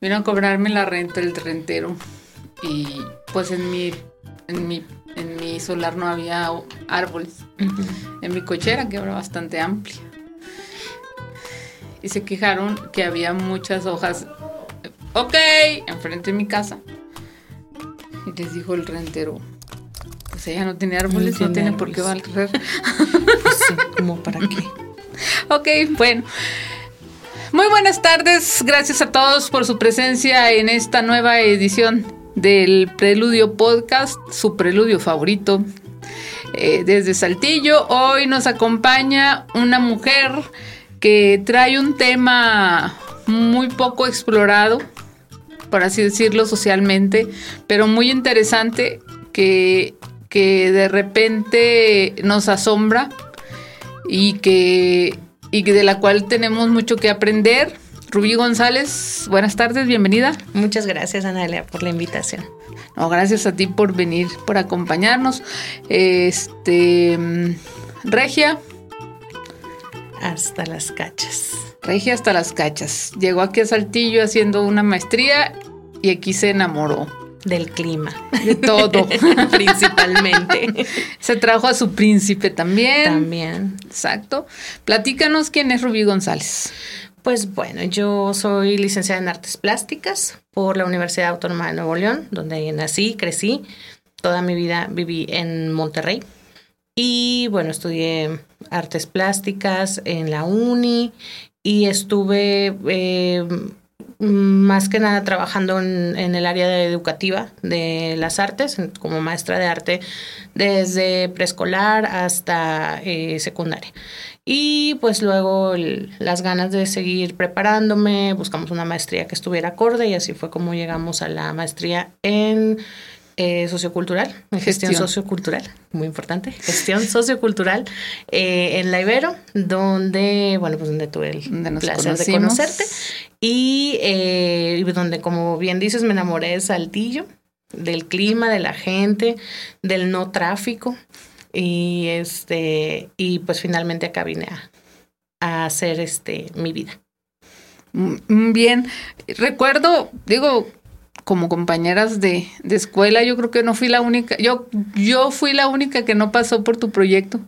vino a cobrarme la renta el rentero y pues en mi, en mi, en mi solar no había árboles. En mi cochera, que era bastante amplia. Y se quejaron que había muchas hojas. Ok, enfrente de mi casa. Y les dijo el rentero, pues ella no tiene árboles, no, tiene, por qué barrer. Pues sí, como para qué. ok, bueno. Muy buenas tardes, gracias a todos por su presencia en esta nueva edición del Preludio Podcast, su preludio favorito. eh, desde Saltillo, hoy nos acompaña una mujer que trae un tema muy poco explorado, por así decirlo socialmente, pero muy interesante que, que de repente nos asombra y que, y de la cual tenemos mucho que aprender. Rubí González, buenas tardes, bienvenida. Muchas gracias, Analia, por la invitación. No, gracias a ti por venir, por acompañarnos. Este, mm, Regia, Hasta las cachas. Regia hasta las cachas. Llegó aquí a Saltillo haciendo una maestría y aquí se enamoró Del clima, de todo. principalmente. se trajo a su príncipe también. También. Exacto. Platícanos quién es Rubí González. Pues bueno, yo soy licenciada en Artes Plásticas por la Universidad Autónoma de Nuevo León, donde nací, crecí. Toda mi vida viví en Monterrey. Y bueno, estudié artes plásticas en la uni y estuve eh, más que nada trabajando en, el área educativa de las artes, como maestra de arte desde preescolar hasta eh, secundaria. Y pues luego las ganas de seguir preparándome, buscamos una maestría que estuviera acorde y así fue como llegamos a la maestría en eh, sociocultural, gestión, Gestión. sociocultural, muy importante, gestión sociocultural eh, en la Ibero, donde, bueno, pues donde tuve el Donde placer de conocerte y eh, y donde, como bien dices, me enamoré de Saltillo, del clima, de la gente, del no tráfico y este y pues finalmente acá vine a, a hacer este mi vida. Mm, Bien, recuerdo, digo, como compañeras de, de escuela, yo creo que no fui la única, yo, yo fui la única que no pasó por tu proyecto.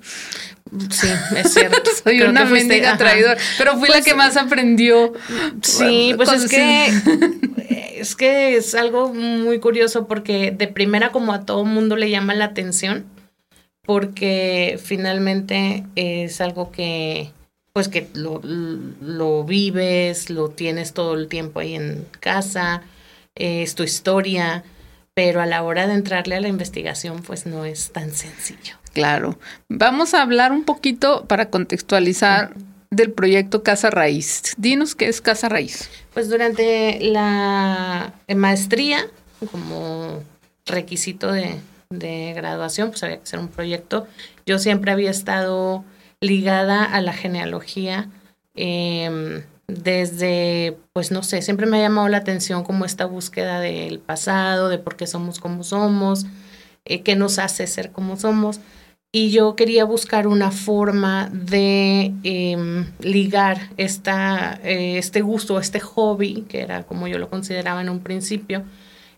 Sí, es cierto. Soy Creo una mendiga traidora, pero fui la Pues, que más aprendió. Sí, pues es que es que es algo muy curioso porque de primera como a todo mundo le llama la atención porque finalmente es algo que pues que lo, lo vives, lo tienes todo el tiempo ahí en casa, es tu historia, pero a la hora de entrarle a la investigación pues no es tan sencillo. Claro. Vamos a hablar un poquito para contextualizar del proyecto Casa Raíz. Dinos qué es Casa Raíz. Pues durante la maestría, como requisito de, de graduación, pues había que hacer un proyecto. Yo siempre había estado ligada a la genealogía eh, desde, pues no sé, siempre me ha llamado la atención como esta búsqueda del pasado, de por qué somos como somos, eh, qué nos hace ser como somos. Y yo quería buscar una forma de eh, ligar esta, eh, este gusto, este hobby, que era como yo lo consideraba en un principio,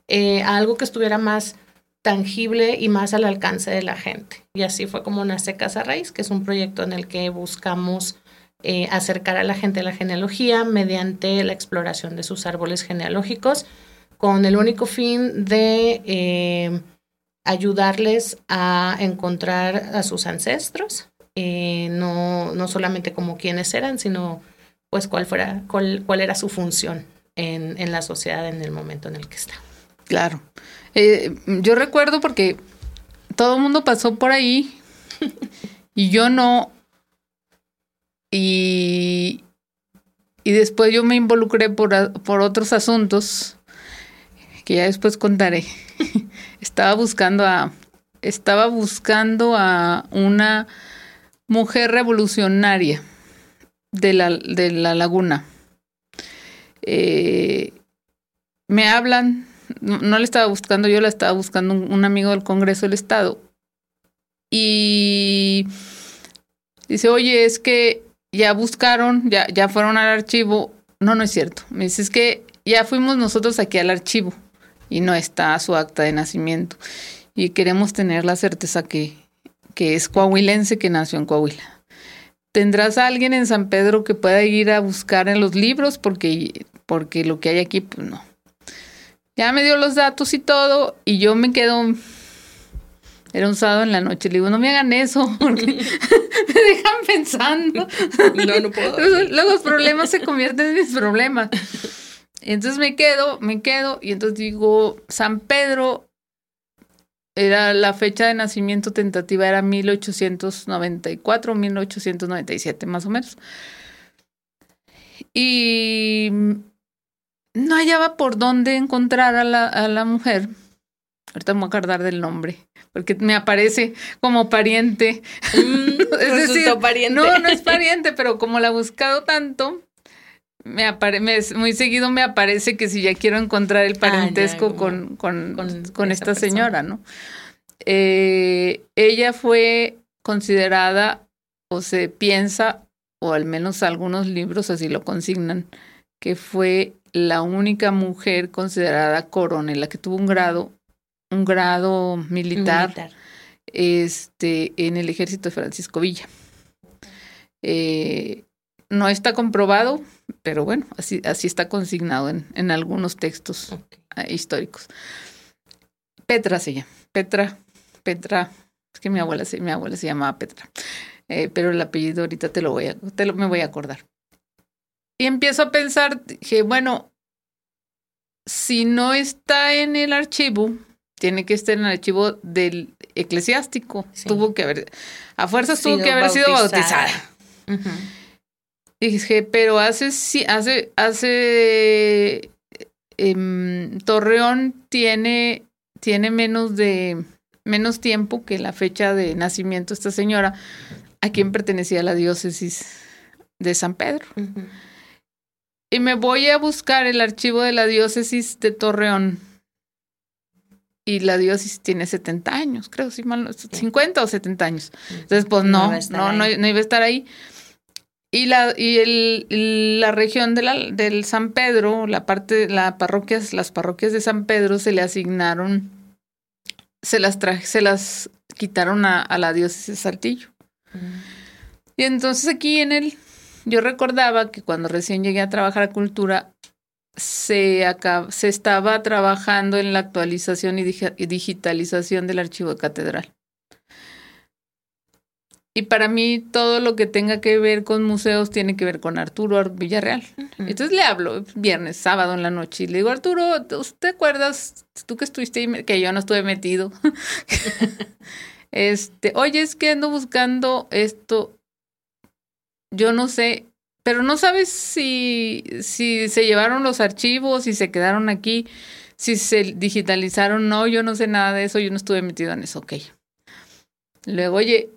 eh, a algo que estuviera más tangible y más al alcance de la gente. Y así fue como nace Casa Raíz, que es un proyecto en el que buscamos eh, acercar a la gente a la genealogía mediante la exploración de sus árboles genealógicos, con el único fin de eh, ayudarles a encontrar a sus ancestros, eh, no, no solamente como quiénes eran, sino pues cuál, fuera, cuál, cuál era su función en, en la sociedad en el momento en el que está. Claro. Yo recuerdo porque todo el mundo pasó por ahí y yo no. Y, y después yo me involucré por, por otros asuntos que ya después contaré. estaba buscando a estaba buscando a una mujer revolucionaria de la, de la laguna. Eh, me hablan, no, no la estaba buscando yo, la estaba buscando un, un amigo del Congreso del Estado. Y dice, oye, es que ya buscaron, ya, ya fueron al archivo. No, no es cierto. Me dice, que ya fuimos nosotros aquí al archivo y no está su acta de nacimiento. Y queremos tener la certeza que, que es coahuilense, que nació en Coahuila. ¿Tendrás a alguien en San Pedro que pueda ir a buscar en los libros? Porque, porque lo que hay aquí, pues no. Ya me dio los datos y todo, y yo me quedo. Era un sábado en la noche. Le digo, no me hagan eso, porque me dejan pensando. No, no puedo. Luego los problemas se convierten en mis problemas. Entonces me quedo, me quedo, y entonces digo, San Pedro era la fecha de nacimiento tentativa era 1894, 1897 más o menos. Y no hallaba por dónde encontrar a la, a la mujer. Ahorita me voy a acordar del nombre, porque me aparece como pariente. Mm, es decir, pariente. no, no es pariente, pero como la he buscado tanto, me apare me, muy seguido me aparece que si ya quiero encontrar el parentesco Ah, ya, con, con, con esta persona. señora, ¿no? Eh, ella fue considerada, o se piensa, o al menos algunos libros así lo consignan, que fue la única mujer considerada coronel, la que tuvo un grado, un grado militar, Militar. este, en el ejército de Francisco Villa. Eh, no está comprobado, pero bueno, así, así está consignado en, en algunos textos eh, históricos. Petra se llama. Petra, Petra, es que mi abuela se, mi abuela se llamaba Petra. Eh, pero el apellido ahorita te lo voy a, te lo, me voy a acordar. Y empiezo a pensar, dije, bueno, si no está en el archivo, tiene que estar en el archivo del eclesiástico. Sí. Tuvo que haber, a fuerzas tuvo que haber sido bautizada. Dije, pero hace, sí, hace, hace, em, Torreón tiene, tiene menos de, menos tiempo que la fecha de nacimiento de esta señora, a quien pertenecía la diócesis de San Pedro. Y me voy a buscar el archivo de la diócesis de Torreón. Y la diócesis tiene 70 años, creo, si mal no- 50 o 70 años. Entonces, pues No no, iba no, a estar no, ahí. no iba a estar ahí. Y la, y el, la región de la, del San Pedro, la parte, la parroquias, las parroquias de San Pedro se le asignaron, se las traje, se las quitaron a, a la diócesis de Saltillo. Y entonces aquí en el, yo recordaba que cuando recién llegué a trabajar a cultura, se, acab- se estaba trabajando en la actualización y, digi- y digitalización del archivo de catedral. Y para mí todo lo que tenga que ver con museos tiene que ver con Arturo Ar- Villarreal. Entonces le hablo viernes, sábado en la noche y le digo, Arturo, ¿tú- ¿te acuerdas? Tú que estuviste que yo no estuve metido. este, oye, es que ando buscando esto. Yo no sé, pero no sabes si, si se llevaron los archivos, si se quedaron aquí, si se digitalizaron. No, yo no sé nada de eso, yo no estuve metido en eso, ok. Luego, oye,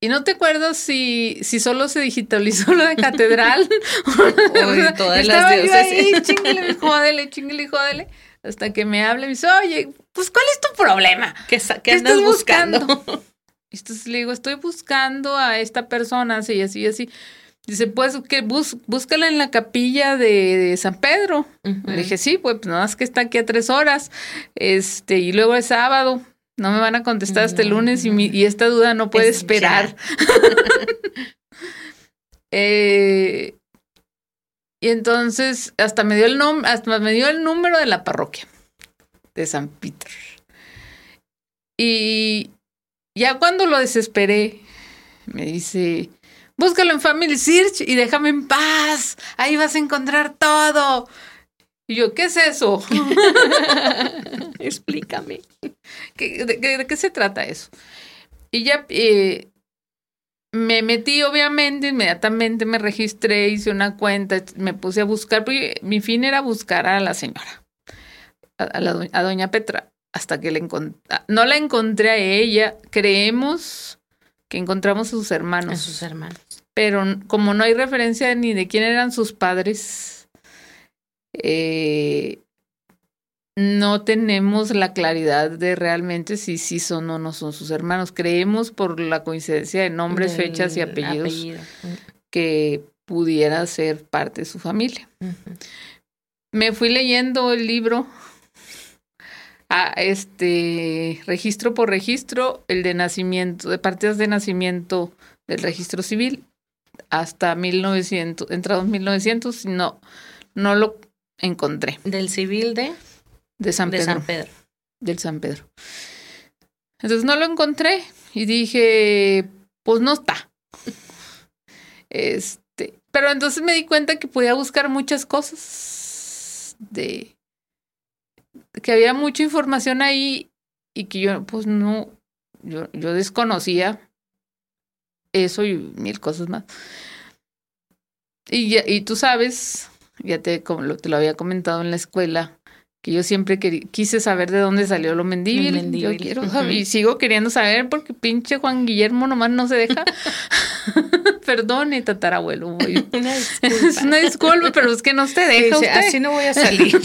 ¿y no te acuerdas si, si solo se digitalizó lo de catedral? O de todas las yo ahí, chingale, jódele, chingale, jódele. Hasta que me habla y me dice, oye, pues ¿cuál es tu problema? ¿Qué, ¿Qué qué andas estás buscando? buscando? Y Entonces le digo, estoy buscando a esta persona, así, así, así. Dice, pues que bus, búscala en la capilla de, de San Pedro. Le dije, sí, pues nada más que está aquí a tres horas. Este, y luego es sábado. No me van a contestar hasta el No, lunes y, no. mi- y esta duda no puede Es esperar. Eh, y entonces hasta me dio el nombre, hasta me dio el número de la parroquia de San Peter. Y ya cuando lo desesperé, me dice, búscalo en Family Search y déjame en paz. Ahí vas a encontrar todo. Y yo, ¿qué es eso? Explícame. ¿Qué- de, qué- de qué se trata eso? Y ya eh, me metí, obviamente, inmediatamente me registré, hice una cuenta, me puse a buscar, porque mi fin era buscar a la señora, a, a la do- a doña Petra, hasta que la no la encontré a ella. Creemos que encontramos a sus A hermanos, sus hermanos. Pero como no hay referencia ni de quién eran sus padres, eh, no tenemos la claridad de realmente si sí son o no son sus hermanos. Creemos por la coincidencia de nombres, Del fechas y apellidos apellido. que pudiera ser parte de su familia. Me fui leyendo el libro a este registro por registro, el de nacimiento, de partidas de nacimiento del registro civil hasta 1900, entrados 1900, no, no lo encontré. Del civil de, De San de Pedro. San Pedro. Del San Pedro. Entonces no lo encontré y dije, pues no está. Este, pero entonces me di cuenta que podía buscar muchas cosas de que había mucha información ahí y que yo pues no yo, yo desconocía eso y mil cosas más. Y, ya- y tú sabes, ya te, como lo, te lo había comentado en la escuela, que yo siempre quise saber de dónde salió lo mendíbil. Mendíbil, Yo quiero y sigo queriendo saber porque pinche Juan Guillermo nomás no se deja. Perdone, tatarabuelo. Una Es disculpa. una disculpa, pero es que no te deja Dice, usted. así no voy a salir.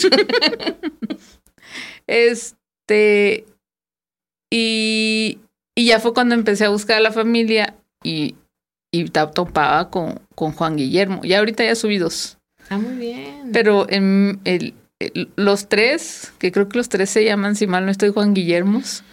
Este. Y, y ya fue cuando empecé a buscar a la familia y, y topaba con, con Juan Guillermo. Ya ahorita ya subí dos. ah, muy bien. Pero en el, el- los tres, que creo que los tres se llaman, si mal no estoy, Juan Guillermos,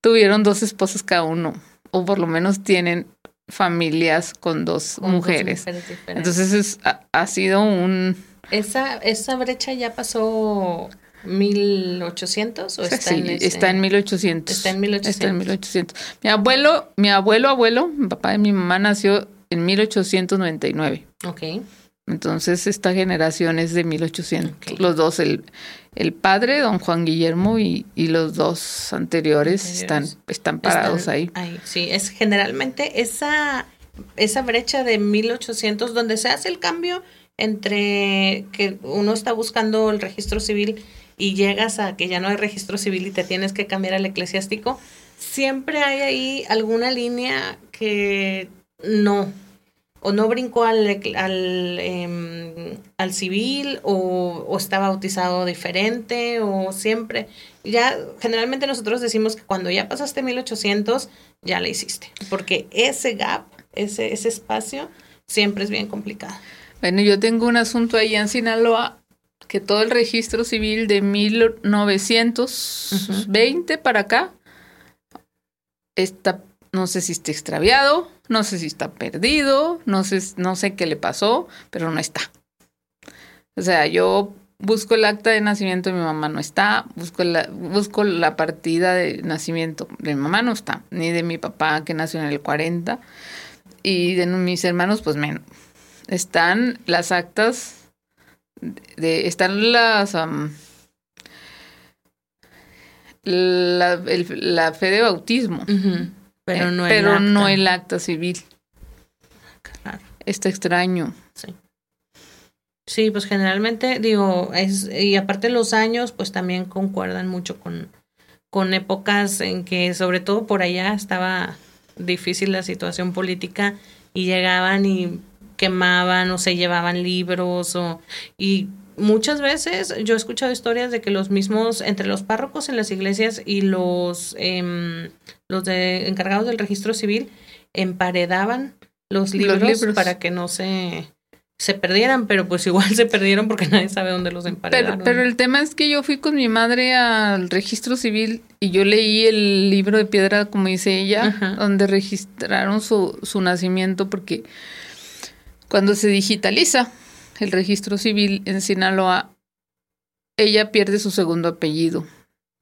tuvieron dos esposas cada uno. O por lo menos tienen familias con dos Con dos mujeres. Entonces es- ha, ha sido un... ¿Esa, ¿Esa brecha ya pasó 1800 o está sí, en está en 1800. Está en 1800. Está en 1800. Mi abuelo, mi abuelo, abuelo, mi papá de mi mamá nació en 1899. Ok. Entonces esta generación es de 1800. Ok. Los dos, el, el padre, don Juan Guillermo, y, y los dos anteriores, Anteriores. están, están parados Están ahí. Sí, es generalmente esa, esa brecha de 1800 donde se hace el cambio entre que uno está buscando el registro civil y llegas a que ya no hay registro civil y te tienes que cambiar al eclesiástico, siempre hay ahí alguna línea que no, o no brincó al, al, em, al civil o, o está bautizado diferente o siempre, ya generalmente nosotros decimos que cuando ya pasaste 1800 ya la hiciste, porque ese gap, ese, ese espacio siempre es bien complicado. Bueno, yo tengo un asunto ahí en Sinaloa que todo el registro civil de 1920 para acá está, no sé si está extraviado, no sé si está perdido, no sé, no sé qué le pasó, pero no está. O sea, yo busco el acta de nacimiento de mi mamá, no está, busco la, busco la partida de nacimiento de mi mamá, no está, ni de mi papá que nació en el 40, y de mis hermanos, pues menos están las actas de están las la, el- la fe de bautismo Pero eh, no el pero no acta. el acta civil Claro. está extraño Sí. Sí, pues generalmente, digo, es, y aparte los años, pues también concuerdan mucho con, con épocas en que, sobre todo por allá, estaba difícil la situación política y llegaban y quemaban o se llevaban libros o y muchas veces yo he escuchado historias de que los mismos entre los párrocos en las iglesias y los em, los de encargados del registro civil emparedaban los libros, libros. para que no se se perdieran, pero pues igual se perdieron porque nadie sabe dónde los emparedaron. pero, pero el tema es que yo fui con mi madre al registro civil y yo leí el libro de piedra como dice ella Ajá. donde registraron su, su nacimiento porque cuando se digitaliza el registro civil en Sinaloa, ella pierde su segundo apellido,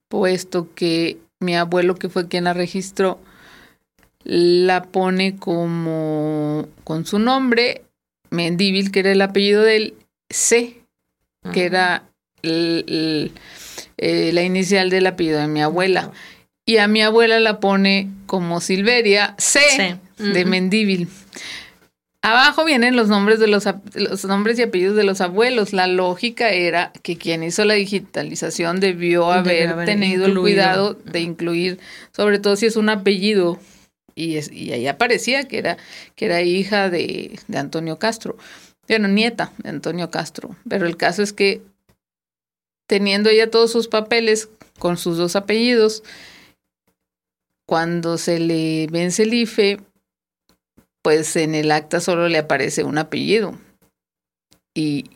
puesto que mi abuelo, que fue quien la registró, la pone como con su nombre, Mendívil, que era el apellido del C, que era el- el- eh, la inicial del apellido de mi abuela. Y a mi abuela la pone como Silveria C, de Ujú. Mendívil. Abajo vienen los nombres de los, nombres y apellidos de los abuelos. La lógica era que quien hizo la digitalización debió haber, haber tenido el cuidado de incluir, sobre todo si es un apellido. Y, es, y ahí aparecía que era, que era hija de, de Antonio Castro. Bueno, nieta de Antonio Castro. Pero el caso es que teniendo ella todos sus papeles con sus dos apellidos, cuando se le vence el IFE, pues en el acta solo le aparece un apellido. Y,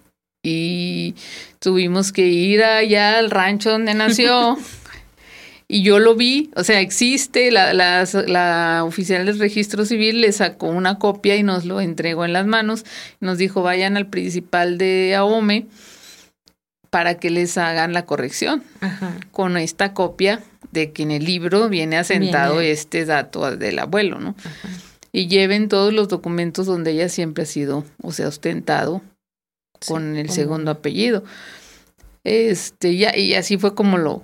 y tuvimos que ir allá al rancho donde nació. y yo lo vi, o sea, existe, la, la, la, oficial del registro civil le sacó una copia y nos lo entregó en las manos. Nos dijo, vayan al principal de AOME para que les hagan la corrección con esta copia de que en el libro viene asentado este dato del abuelo, ¿no? Y lleven todos los documentos donde ella siempre ha sido, o sea, ostentado con el segundo apellido. Este, ya, y así fue como lo,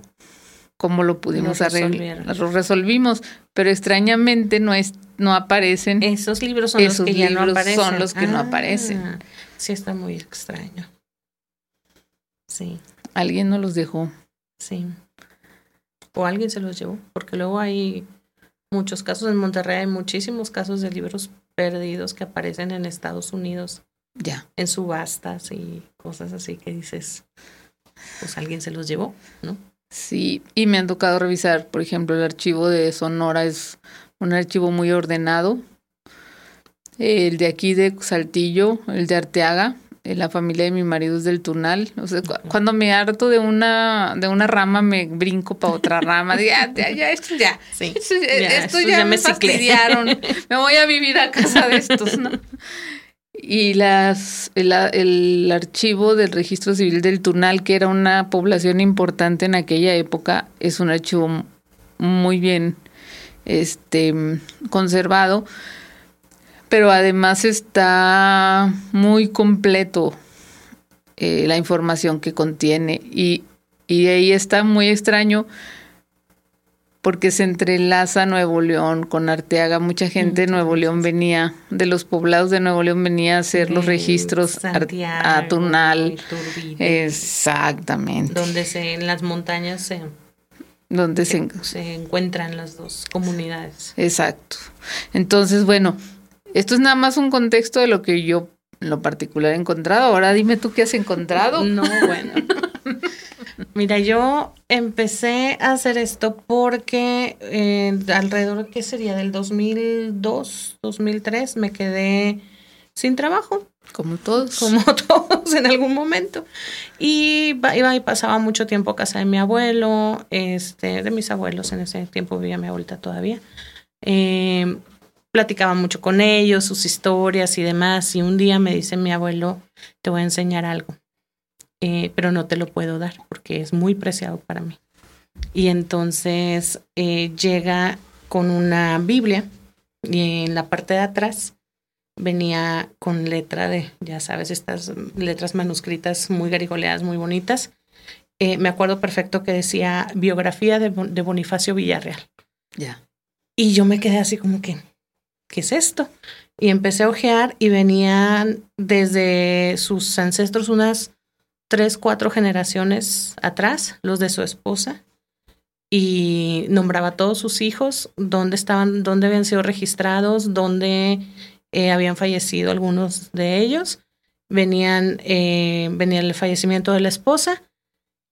como lo pudimos arreglar. Lo resolvimos, pero extrañamente no es, no aparecen. Esos libros son los que ya no aparecen. Son los que no aparecen. Ah, sí, está muy extraño. Sí. Alguien no los dejó. Sí. O alguien se los llevó, porque luego hay muchos casos en Monterrey, hay muchísimos casos de libros perdidos que aparecen en Estados Unidos. Ya. En subastas y cosas así que dices, pues alguien se los llevó, ¿no? Sí, y me han tocado revisar, por ejemplo, el archivo de Sonora es un archivo muy ordenado. El de aquí de Saltillo, el de Arteaga, la familia de mi marido es del Tunal. O sea, cuando me harto de una, de una rama, me brinco para otra rama. ya, ya, esto ya. Sí, esto, ya, me, fastidiaron. me voy a vivir a casa de estos, ¿no? Y las, el, el, archivo del registro civil del Tunal, que era una población importante en aquella época, es un archivo muy bien este, conservado pero además está muy completo eh, la información que contiene y, y ahí está muy extraño porque se entrelaza Nuevo León con Arteaga. Mucha gente de Nuevo León venía, de los poblados de Nuevo León venía a hacer los registros a Tunal. Exactamente. Donde se, en las montañas se, donde se, se encuentran las dos comunidades. Exacto. Entonces, bueno, esto es nada más un contexto de lo que yo en lo particular he encontrado. Ahora dime tú qué has encontrado. No, bueno. Mira, yo empecé a hacer esto porque eh, alrededor, ¿qué sería? Del 2002, 2003, me quedé sin trabajo. Como todos. Como todos en algún momento. Y iba y pasaba mucho tiempo a casa de mi abuelo, este, de mis abuelos, en ese tiempo vivía mi abuelita todavía. Eh, platicaba mucho con ellos, sus historias y demás. Y un día me dice mi abuelo, te voy a enseñar algo, eh, pero no te lo puedo dar porque es muy preciado para mí. Y entonces eh, llega con una Biblia y en la parte de atrás venía con letra de, ya sabes, estas letras manuscritas muy garigoleadas, muy bonitas. Eh, me acuerdo perfecto que decía biografía de, de Bonifacio Villarreal. Ya. Y yo me quedé así como que, ¿qué es esto? Y empecé a ojear y venían desde sus ancestros unas tres, cuatro generaciones atrás, los de su esposa, y nombraba a todos sus hijos, dónde estaban, dónde habían sido registrados, dónde eh, habían fallecido algunos de ellos. Venían, eh, venía el fallecimiento de la esposa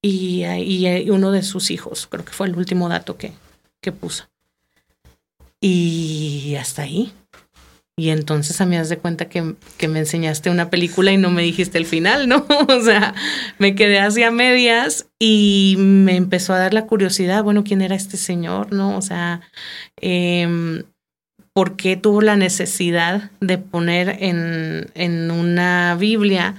y, y, uno de sus hijos, creo que fue el último dato que, que puso. Y hasta ahí. Y entonces a mí das de cuenta que, que, me enseñaste una película y no me dijiste el final, ¿no? o sea, me quedé hacia medias y me empezó a dar la curiosidad, bueno, ¿quién era este señor, no? O sea, eh, ¿por qué tuvo la necesidad de poner en, en una Biblia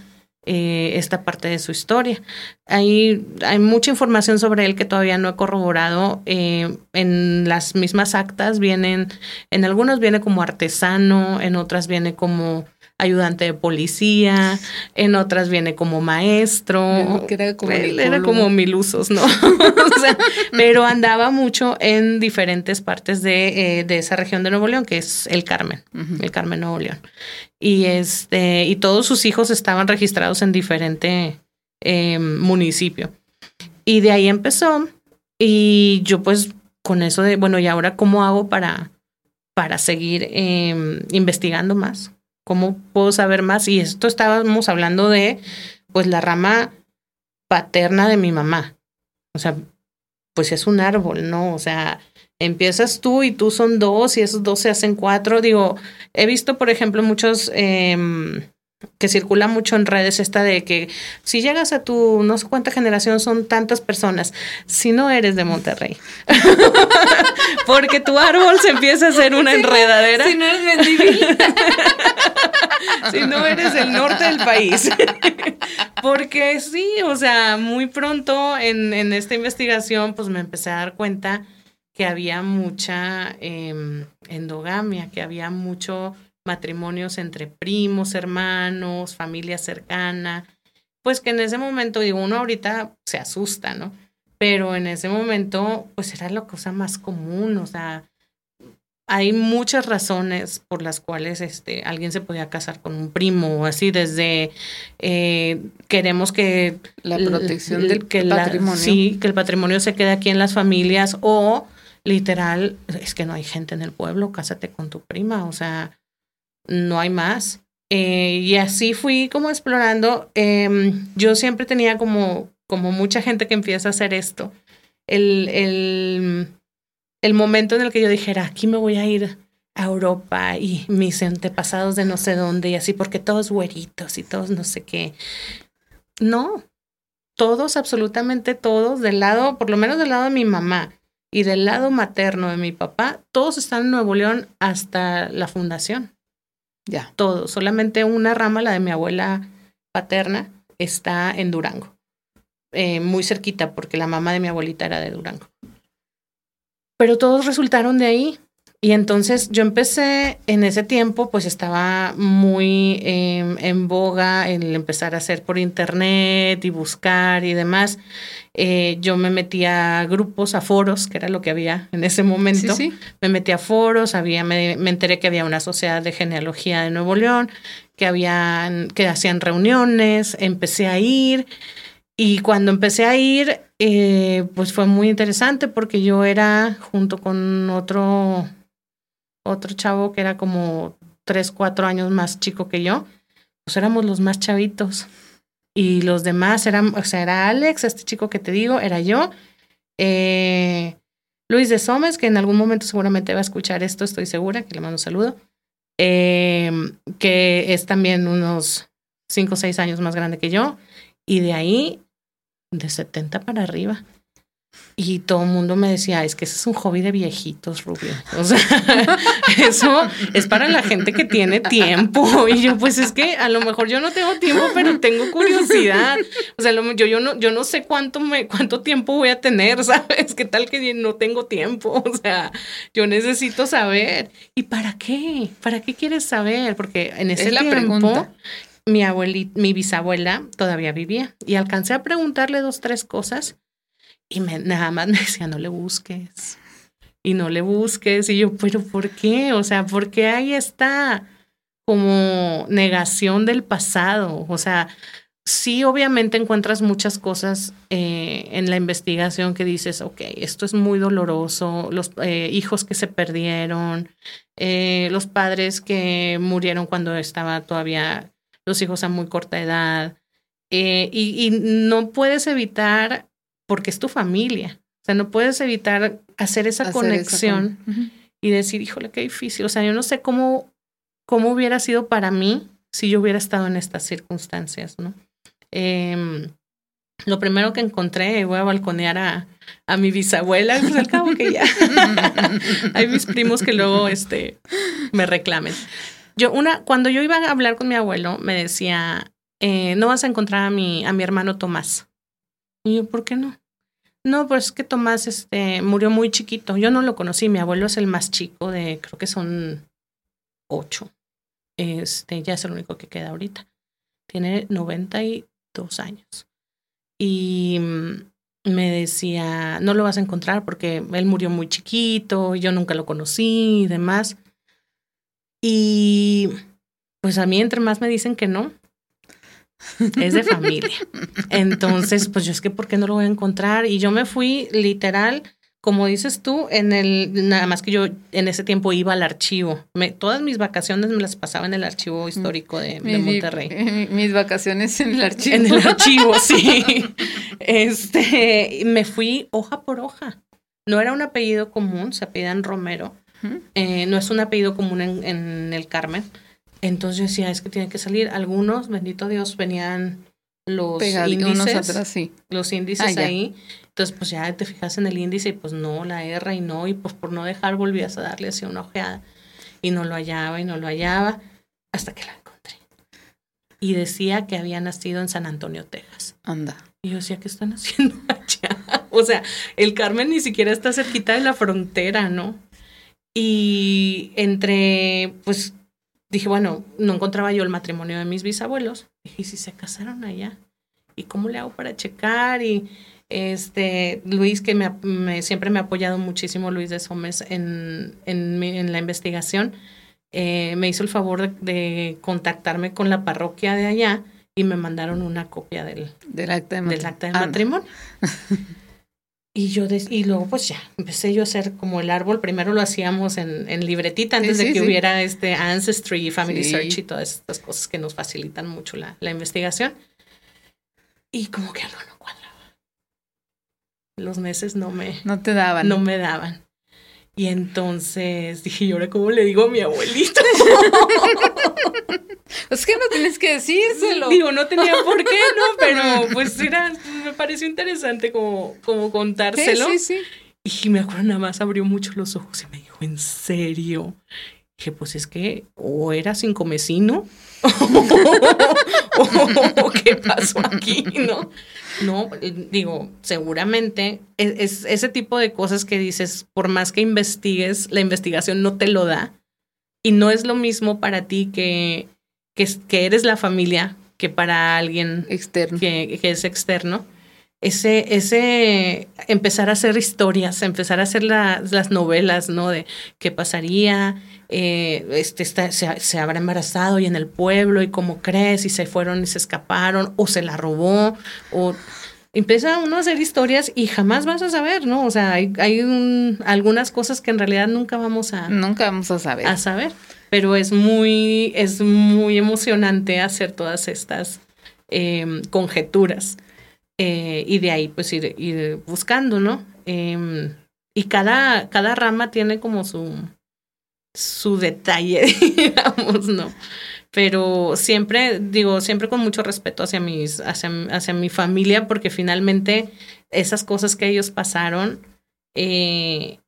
eh, esta parte de su historia. Hay, hay mucha información sobre él que todavía no he corroborado. Eh, en las mismas actas vienen, en algunos viene como artesano, en otras viene como ayudante de policía, en otras viene como maestro. era como, era como mil usos, ¿no? pero andaba mucho en diferentes partes de, eh, de, esa región de Nuevo León, que es el Carmen, el Carmen Nuevo León. Y este, y todos sus hijos estaban registrados en diferente eh, municipio. Y de ahí empezó. Y yo pues con eso de, bueno, ¿y ahora cómo hago para, para seguir eh, investigando más? ¿Cómo puedo saber más? Y esto estábamos hablando de, pues, la rama paterna de mi mamá. O sea, pues es un árbol, ¿no? O sea, empiezas tú y tú son dos y esos dos se hacen cuatro. Digo, he visto, por ejemplo, muchos, eh, que circula mucho en redes esta de que si llegas a tu no sé cuánta generación son tantas personas, si no eres de Monterrey, porque tu árbol se empieza a hacer una enredadera. si no eres Mendivil. si no eres del norte del país. porque sí, o sea, muy pronto en, en, esta investigación pues me empecé a dar cuenta que había mucha em, endogamia, que había mucho matrimonios entre primos, hermanos, familia cercana, pues que en ese momento, digo, uno ahorita se asusta, ¿no? Pero en ese momento, pues era la cosa más común, o sea, hay muchas razones por las cuales este, alguien se podía casar con un primo, así desde eh, queremos que la protección del que patrimonio. sí, que el patrimonio se quede aquí en las familias o literal, es que no hay gente en el pueblo, cásate con tu prima, o sea, no hay más. Eh, y así fui como explorando. Em, yo siempre tenía como, como mucha gente que empieza a hacer esto. El, el, el momento en el que yo dijera, aquí me voy a ir a Europa y mis antepasados de no sé dónde y así, porque todos güeritos y todos no sé qué. No, todos, absolutamente todos, del lado, por lo menos del lado de mi mamá y del lado materno de mi papá, todos están en Nuevo León hasta la fundación. Ya. Todo. Solamente una rama, la de mi abuela paterna, está en Durango. Eh, muy cerquita, porque la mamá de mi abuelita era de Durango. Pero todos resultaron de ahí. Y entonces yo empecé en ese tiempo, pues estaba muy em, en boga el empezar a hacer por internet y buscar y demás. Eh, yo me metía a grupos, a foros, que era lo que había en ese momento. Me metí a foros, había, me, enteré que había una sociedad de genealogía de Nuevo León, que, habían, que hacían reuniones, empecé a ir. Y cuando empecé a ir, eh, pues fue muy interesante porque yo era junto con otro otro chavo que era como tres, cuatro años más chico que yo, pues éramos los más chavitos. Y los demás eran, o sea, era Alex, este chico que te digo, era yo. Eh, Luis de Somes, que en algún momento seguramente va a escuchar esto, estoy segura, que le mando un saludo. Eh, que es también unos cinco o seis años más grande que yo. Y de ahí, de 70 para arriba. Y todo el mundo me decía, es que ese es un hobby de viejitos, Rubio. O sea, eso es para la gente que tiene tiempo. Y yo, pues es que a lo mejor yo no tengo tiempo, pero tengo curiosidad. O sea, yo, yo, no, yo no sé cuánto, me, cuánto tiempo voy a tener, ¿sabes? ¿Qué tal que no tengo tiempo? O sea, yo necesito saber. ¿Y para qué? ¿Para qué quieres saber? Porque en ese la tiempo, mi abuelita, mi bisabuela todavía vivía y alcancé a preguntarle dos, tres cosas y me, nada más me decía, no le busques. Y no le busques. Y yo, pero ¿por qué? O sea, ¿por qué ahí está como negación del pasado? O sea, sí, obviamente encuentras muchas cosas eh, en la investigación que dices, ok, esto es muy doloroso, los eh, hijos que se perdieron, eh, los padres que murieron cuando estaba todavía los hijos a muy corta edad. y, y, no puedes evitar porque es tu familia. O sea, no puedes evitar hacer esa conexión y decir, híjole, qué difícil. O sea, yo no sé cómo, cómo hubiera sido para mí si yo hubiera estado en estas circunstancias, ¿no? Em, lo primero que encontré, voy a balconear a, a mi bisabuela, pues al cabo que ya hay mis primos que luego este, me reclamen. Yo, una, cuando yo iba a hablar con mi abuelo, me decía, eh, no vas a encontrar a mi, a mi hermano Tomás. Y yo, ¿por qué no? No, pues es que Tomás este, murió muy chiquito. Yo no lo conocí. Mi abuelo es el más chico de, creo que son ocho. Este, ya es el único que queda ahorita. Tiene 92 años. Y mm, me decía, no lo vas a encontrar porque él murió muy chiquito, yo nunca lo conocí y demás. Y pues a mí entre más me dicen que no, es de familia. Entonces, pues yo es que, ¿por qué no lo voy a encontrar? Y yo me fui literal, como dices tú, en el, nada más que yo en ese tiempo iba al archivo. Me, todas mis vacaciones me las pasaba en el archivo histórico de, Monterrey. mis vacaciones en el archivo. En el archivo, sí. Este, me fui hoja por hoja. No era un apellido común, se apellidan Romero. Eh, no es un apellido común en, en el Carmen Entonces yo decía, es que tiene que salir. Algunos, bendito Dios, venían los índices. atrás, sí. Los índices Ah, ahí. Entonces, pues ya te fijas en el índice y pues no, la R y no. Y pues por no dejar volvías a darle así una ojeada. Y no lo hallaba y no lo hallaba hasta que la encontré. Y decía que había nacido en San Antonio, Texas. Anda. Y yo decía, ¿qué están haciendo allá? O sea, el Carmen ni siquiera está cerquita de la frontera, ¿no? Y entre, pues, dije, bueno, no encontraba yo el matrimonio de mis bisabuelos. Dije, ¿y si se casaron allá? ¿Y cómo le hago para checar? Y este, Luis, que me, me- siempre me ha apoyado muchísimo, Luis de Somes, en, en, en la investigación, eh, me hizo el favor de, de contactarme con la parroquia de allá y me mandaron una copia del, Del acta de del matrimonio. acta de Anda. matrimonio. Y yo des- y luego pues ya, empecé yo a hacer como el árbol, primero lo hacíamos en, en libretita antes Sí, de sí, que sí. hubiera este Ancestry, Family. Search y todas estas cosas que nos facilitan mucho la, la investigación. Y como que algo no cuadraba. Los meses no me, No te daban. no me daban. Y entonces dije, ¿y ahora cómo le digo a mi abuelito? Es que no tienes que decírselo. Digo, no tenía por qué, ¿no? Pero pues era, me pareció interesante como, como contárselo. sí, sí. Y me acuerdo nada más abrió mucho los ojos y me dijo, ¿en serio? Dije, pues es que o era cinco mesino o qué pasó aquí, ¿no? No, eh, digo, seguramente es, es ese tipo de cosas que dices, por más que investigues, la investigación no te lo da. Y no es lo mismo para ti que, que, que eres la familia que para alguien Externo. que, que es externo, ese, ese empezar a hacer historias, empezar a hacer la- las novelas, ¿no? De qué pasaría, eh, este está, se, se habrá embarazado y en el pueblo, y cómo crees, y se fueron y se escaparon, o se la robó, o empieza uno a hacer historias y jamás vas a saber, ¿no? O sea, hay, hay un- algunas cosas que en realidad nunca vamos a, Nunca vamos a saber. a saber. Pero es muy, es muy emocionante hacer todas estas em, conjeturas. eh, y de ahí, pues, ir, ir buscando, ¿no? Em, y cada, cada rama tiene como su, su detalle, digamos, ¿no? Pero siempre, digo, siempre con mucho respeto hacia mis, hacia, hacia mi familia, porque finalmente esas cosas que ellos pasaron, eh,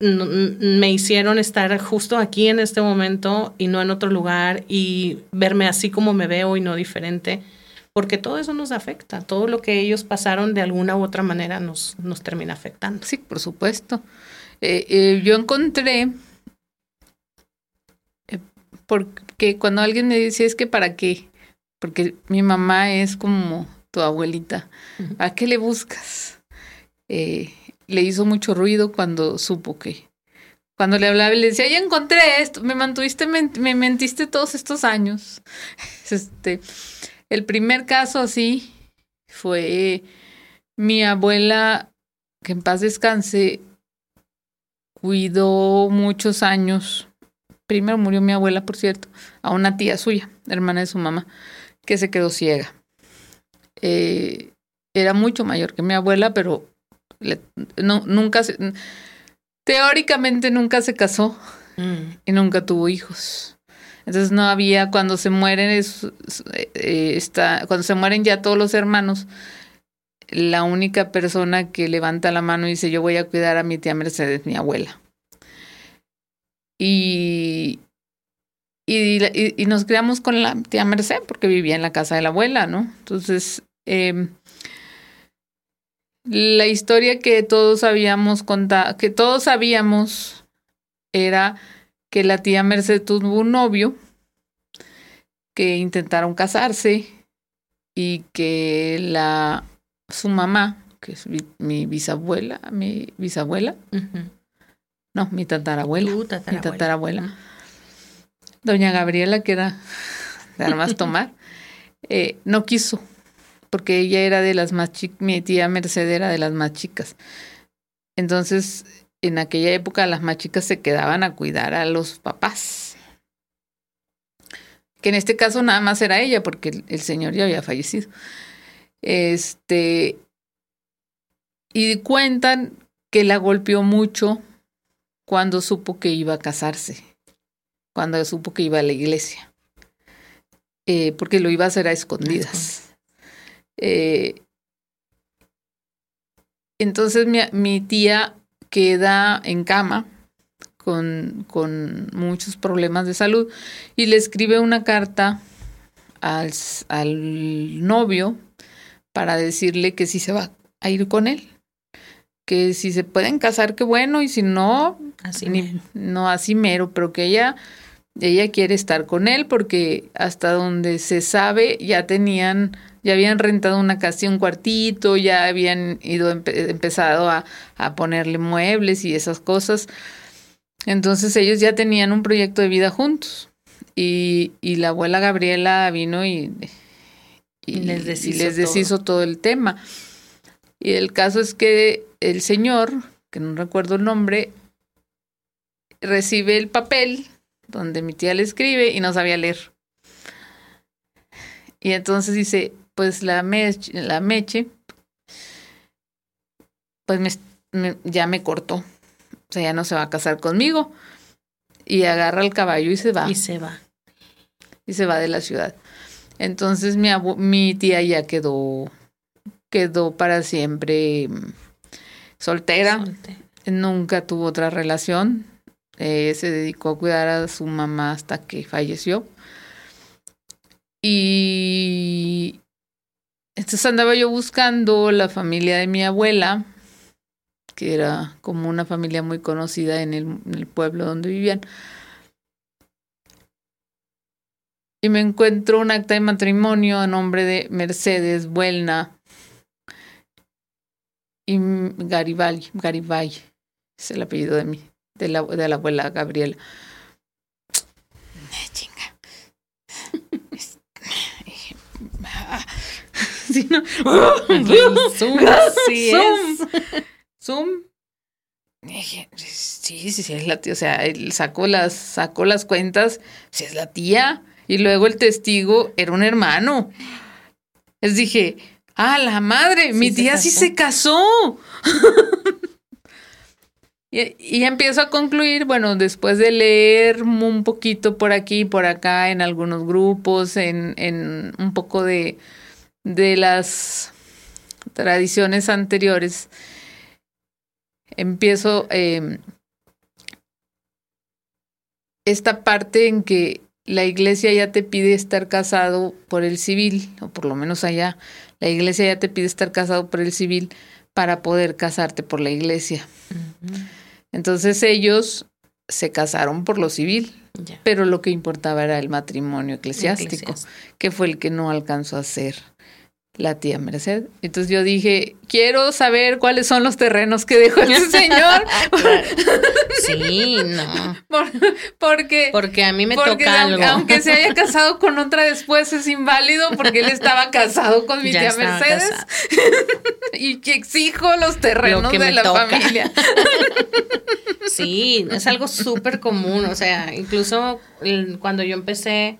me hicieron estar justo aquí en este momento y no en otro lugar y verme así como me veo y no diferente, porque todo eso nos afecta, todo lo que ellos pasaron de alguna u otra manera nos, nos termina afectando. Sí, por supuesto. Eh, eh, yo encontré, eh, porque cuando alguien me dice, es que para qué, porque mi mamá es como tu abuelita. ¿a qué le buscas? Eh, le hizo mucho ruido cuando supo que, cuando le hablaba y le decía, ya encontré esto, me mantuviste, me mentiste todos estos años. Este, el primer caso así fue mi abuela, que en paz descanse, cuidó muchos años. Primero murió mi abuela, por cierto, a una tía suya, hermana de su mamá, que se quedó ciega. Eh, era mucho mayor que mi abuela, pero le- no, nunca se, teóricamente nunca se casó Mm, y nunca tuvo hijos. Entonces no había, cuando se mueren, es- eh, está, cuando se mueren ya todos los hermanos, la única persona que levanta la mano y dice yo voy a cuidar a mi tía Mercedes, mi abuela. Y, y, la- y- y nos criamos con la tía Merced porque vivía en la casa de la abuela, ¿no? Entonces, em, la historia que todos habíamos contado, que todos sabíamos era que la tía Merced tuvo un novio, que intentaron casarse y que la su mamá, que es mi, mi bisabuela, mi bisabuela, no, mi tatarabuela, mi tatarabuela. tatarabuela, doña Gabriela, que era de armas tomar, eh, no quiso, porque ella era de las más chicas, mi tía Merced era de las más chicas. Entonces, en aquella época las más chicas se quedaban a cuidar a los papás. Que en este caso nada más era ella, porque el, el señor ya había fallecido. Este. Y cuentan que la golpeó mucho cuando supo que iba a casarse. cuando supo que iba a la iglesia, eh, porque lo iba a hacer a escondidas. Eh, entonces mi, mi, tía queda en cama con, con, muchos problemas de salud y le escribe una carta al, al novio para decirle que si se va a ir con él que si se pueden casar, qué bueno, y si no, así ni, no así mero, pero que ella, ella quiere estar con él porque hasta donde se sabe ya tenían, ya habían rentado una casa, un cuartito, ya habían ido empezado a, a ponerle muebles y esas cosas. Entonces ellos ya tenían un proyecto de vida juntos. Y, y la abuela Gabriela vino y, y, les deshizo, les deshizo todo. todo el tema. Y el caso es que el señor, que no recuerdo el nombre, recibe el papel donde mi tía le escribe y no sabía leer. Y entonces dice, pues la meche, la meche pues me, me, ya me cortó. O sea, ya no se va a casar conmigo. Y agarra el caballo y se va. Y se va. Y se va de la ciudad. Entonces mi, mi tía ya quedó, quedó para siempre soltera. soltera. Nunca tuvo otra relación. Eh, se dedicó a cuidar a su mamá hasta que falleció. Y entonces andaba yo buscando la familia de mi abuela, que era como una familia muy conocida en el, pueblo donde vivían. Y me encuentro un acta de matrimonio a nombre de Mercedes Buelna y Garibay, Garibay, es el apellido de mi, de la, de la abuela Gabriela. Chinga. sí, no. Zoom, sí Zoom. Zoom. Sí, sí, sí, es la tía. O sea, él sacó las, sacó las cuentas. Si es la tía. Y luego el testigo era un hermano. Les dije, ¡ah, la madre! Sí mi tía sí se casó. y, y, empiezo a concluir, bueno, después de leer un poquito por aquí y por acá en algunos grupos, en, en un poco de, de las tradiciones anteriores, empiezo eh, esta parte en que la iglesia ya te pide estar casado por el civil, o por lo menos allá, la iglesia ya te pide estar casado por el civil para poder casarte por la iglesia. Uh -huh. Entonces ellos se casaron por lo civil, pero lo que importaba era el matrimonio eclesiástico, Eclesiástico. que fue el que no alcanzó a hacer la tía Merced. Entonces yo dije, quiero saber cuáles son los terrenos que dejó ese señor. Claro. Sí, no. Por- porque Porque a mí me porque toca aunque, algo. aunque se haya casado con otra después es inválido porque él estaba casado con mi Ya tía Mercedes casado. y que exijo los terrenos Lo que de la toca. familia. Sí, es algo súper común. O sea, incluso cuando yo empecé,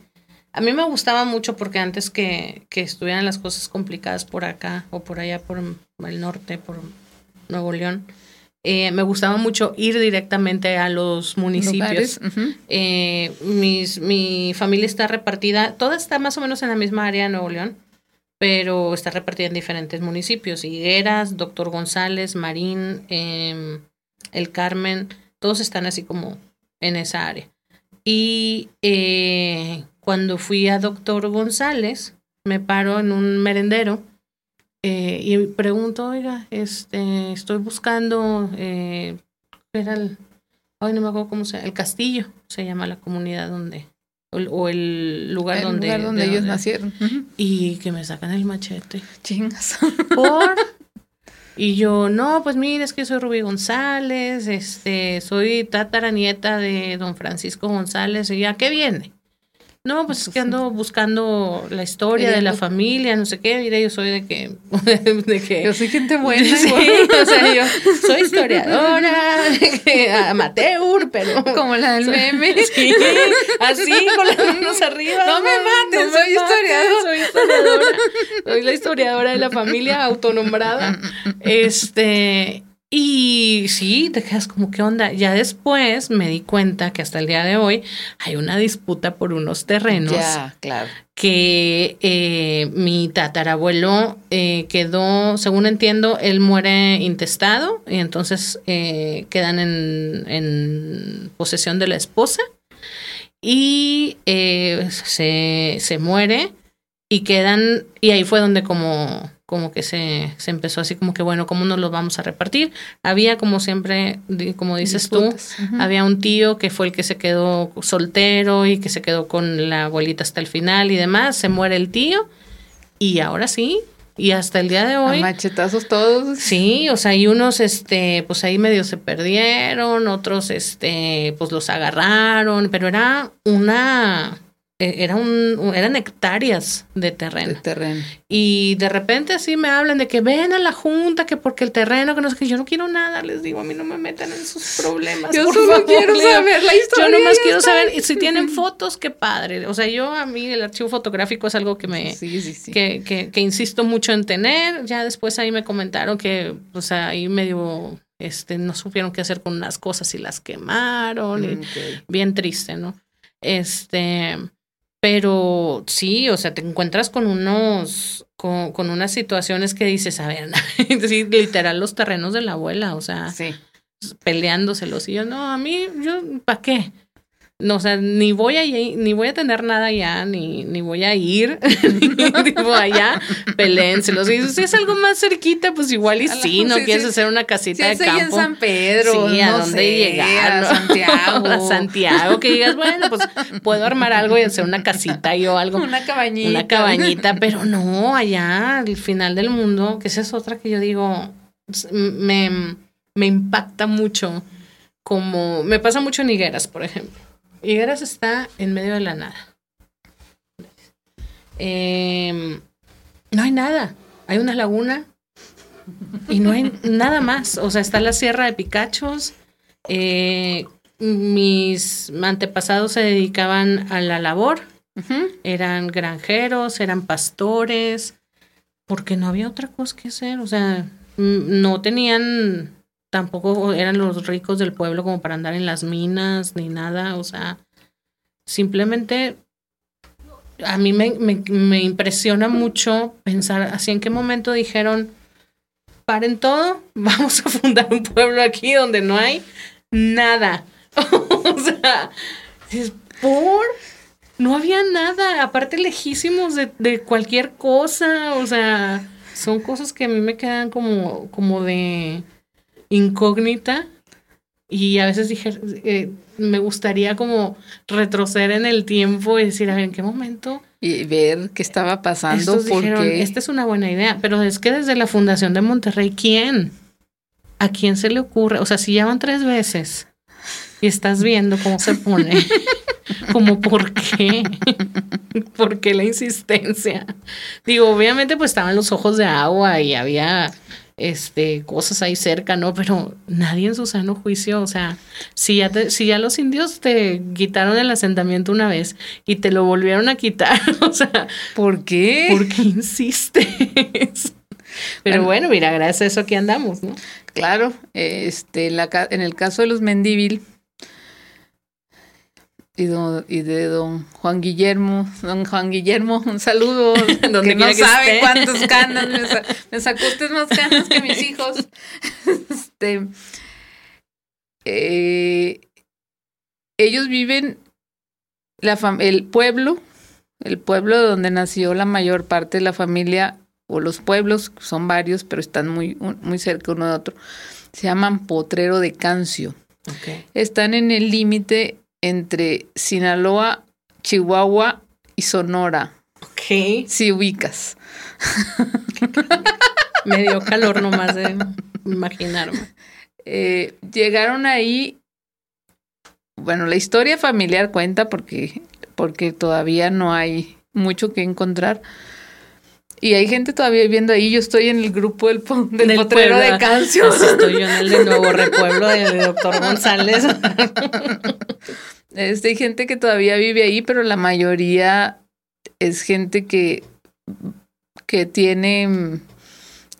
a mí me gustaba mucho porque antes que, que estuvieran las cosas complicadas por acá o por allá, por el norte, por Nuevo León, eh, me gustaba mucho ir directamente a los municipios. Eh, mis, mi familia está repartida, toda está más o menos en la misma área de Nuevo León, pero está repartida en diferentes municipios. Higueras, Doctor González, Marín, eh, El Carmen, todos están así como en esa área. Y eh, cuando fui a Doctor González, me paro en un merendero eh, y pregunto, oiga, este, estoy buscando, eh, era el, ay, no me acuerdo cómo se llama, el castillo, se llama la comunidad donde, o el, o el lugar El donde, lugar donde de ellos nacieron. Y que me sacan el machete. Chingas. ¿Por? Y yo, no, pues mire, es que soy Rubí González, este, soy tataranieta de don Francisco González, y ya, ¿qué viene? No, pues es que ando buscando la historia de la familia, no sé qué, mire, yo soy de que, de que Yo soy gente buena. Sí, o sea, yo soy historiadora, amateur, pero Como la del soy- meme. Sí, así con las manos arriba. No me mates, me soy historiadora. Soy historiadora. Soy la historiadora de la familia autonombrada. Este, Y sí, te quedas como, ¿qué onda? Ya después me di cuenta que hasta el día de hoy hay una disputa por unos terrenos. Ya, claro. Que eh, mi tatarabuelo eh, quedó, según entiendo, él muere intestado y entonces eh, quedan en, en, posesión de la esposa y se, se muere y quedan, y ahí fue donde como como que se, se, empezó así como que, bueno, ¿cómo nos lo vamos a repartir? Había, como siempre, como dices tú, había un tío que fue el que se quedó soltero y que se quedó con la abuelita hasta el final y demás, se muere el tío y ahora sí, y hasta el día de hoy. A machetazos todos. Sí, o sea, y unos, este, pues ahí medio se perdieron, otros, este, pues los agarraron, pero era una era un, eran hectáreas de terreno. De terreno. Y de repente así me hablan de que ven a la junta, que porque el terreno, que no sé qué, yo no quiero nada, les digo, a mí no me metan en sus problemas. Yo solo quiero saber la historia. Yo nomás quiero saber si tienen fotos, qué padre. O sea, yo a mí el archivo fotográfico es algo que me, Que, que, que, insisto mucho en tener. Ya después ahí me comentaron que, o sea, ahí medio, este, no supieron qué hacer con unas cosas y las quemaron. Y bien triste, ¿no? Este, pero sí, o sea, te encuentras con unos, con, con unas situaciones que dices, a ver, sí, literal los terrenos de la abuela, o sea, sí. peleándoselos. Y yo, no, a mí, yo, ¿para qué? No, o sea, ni voy a ni voy a tener nada allá, ni, ni voy a ir, ni allá, pelénselos. Y si es algo más cerquita, pues igual y sí, no quieres hacer una casita de campo. en San Pedro, sí, a dónde llegar, a Santiago. a Santiago, que digas, bueno, pues puedo armar algo y hacer una casita y o algo. Una cabañita. Una cabañita, pero no, allá, al final del mundo, que esa es otra que yo digo, me, me impacta mucho, como, me pasa mucho en Higueras, por ejemplo Higueras está en medio de la nada. Em, no hay nada. Hay una laguna y no hay nada más. O sea, está la Sierra de Picachos. Eh, mis antepasados se dedicaban a la labor. Eran granjeros, eran pastores, porque no había otra cosa que hacer. O sea, no tenían tampoco eran los ricos del pueblo como para andar en las minas ni nada, o sea, simplemente a mí me, me, impresiona mucho pensar así en qué momento dijeron, paren todo, vamos a fundar un pueblo aquí donde no hay nada. o sea, es por... No había nada, aparte lejísimos de, de cualquier cosa, o sea, son cosas que a mí me quedan como, como de incógnita y a veces dije, eh, me gustaría como retroceder en el tiempo y decir, a ver, ¿en qué momento? Y ver qué estaba pasando. porque esta es una buena idea, pero es que desde la Fundación de Monterrey, ¿quién? ¿A quién se le ocurre? O sea, si ya van tres veces y estás viendo cómo se pone, como por qué, por qué la insistencia. Digo, obviamente pues estaban los ojos de agua y había este, cosas ahí cerca, ¿no? Pero nadie en su sano juicio, o sea, si ya, si ya los indios te quitaron el asentamiento una vez y te lo volvieron a quitar, o sea, ¿por qué? ¿Por qué insistes? Pero bueno, mira, gracias a eso aquí andamos, ¿no? Claro, este, la, en el caso de los Mendívil, y, y de don Juan Guillermo, don Juan Guillermo, un saludo, donde no sabe cuántas canas, me, sacó usted más canas que mis hijos. Este, eh, ellos viven, la el pueblo, el pueblo donde nació la mayor parte de la familia, o los pueblos, son varios, pero están muy, muy cerca uno de otro, se llaman Potrero de Cancio. Están en el límite entre Sinaloa, Chihuahua y Sonora. Ok. Si ubicas. Me dio calor nomás de imaginarme. Eh, llegaron ahí. Bueno, la historia familiar cuenta porque, porque todavía no hay mucho que encontrar. Y hay gente todavía viviendo ahí. Yo estoy en el grupo del, del, potrero de Cancio. estoy yo en el de Nuevo Repueblo del doctor González. Este, hay gente que todavía vive ahí, pero la mayoría es gente que, que tiene,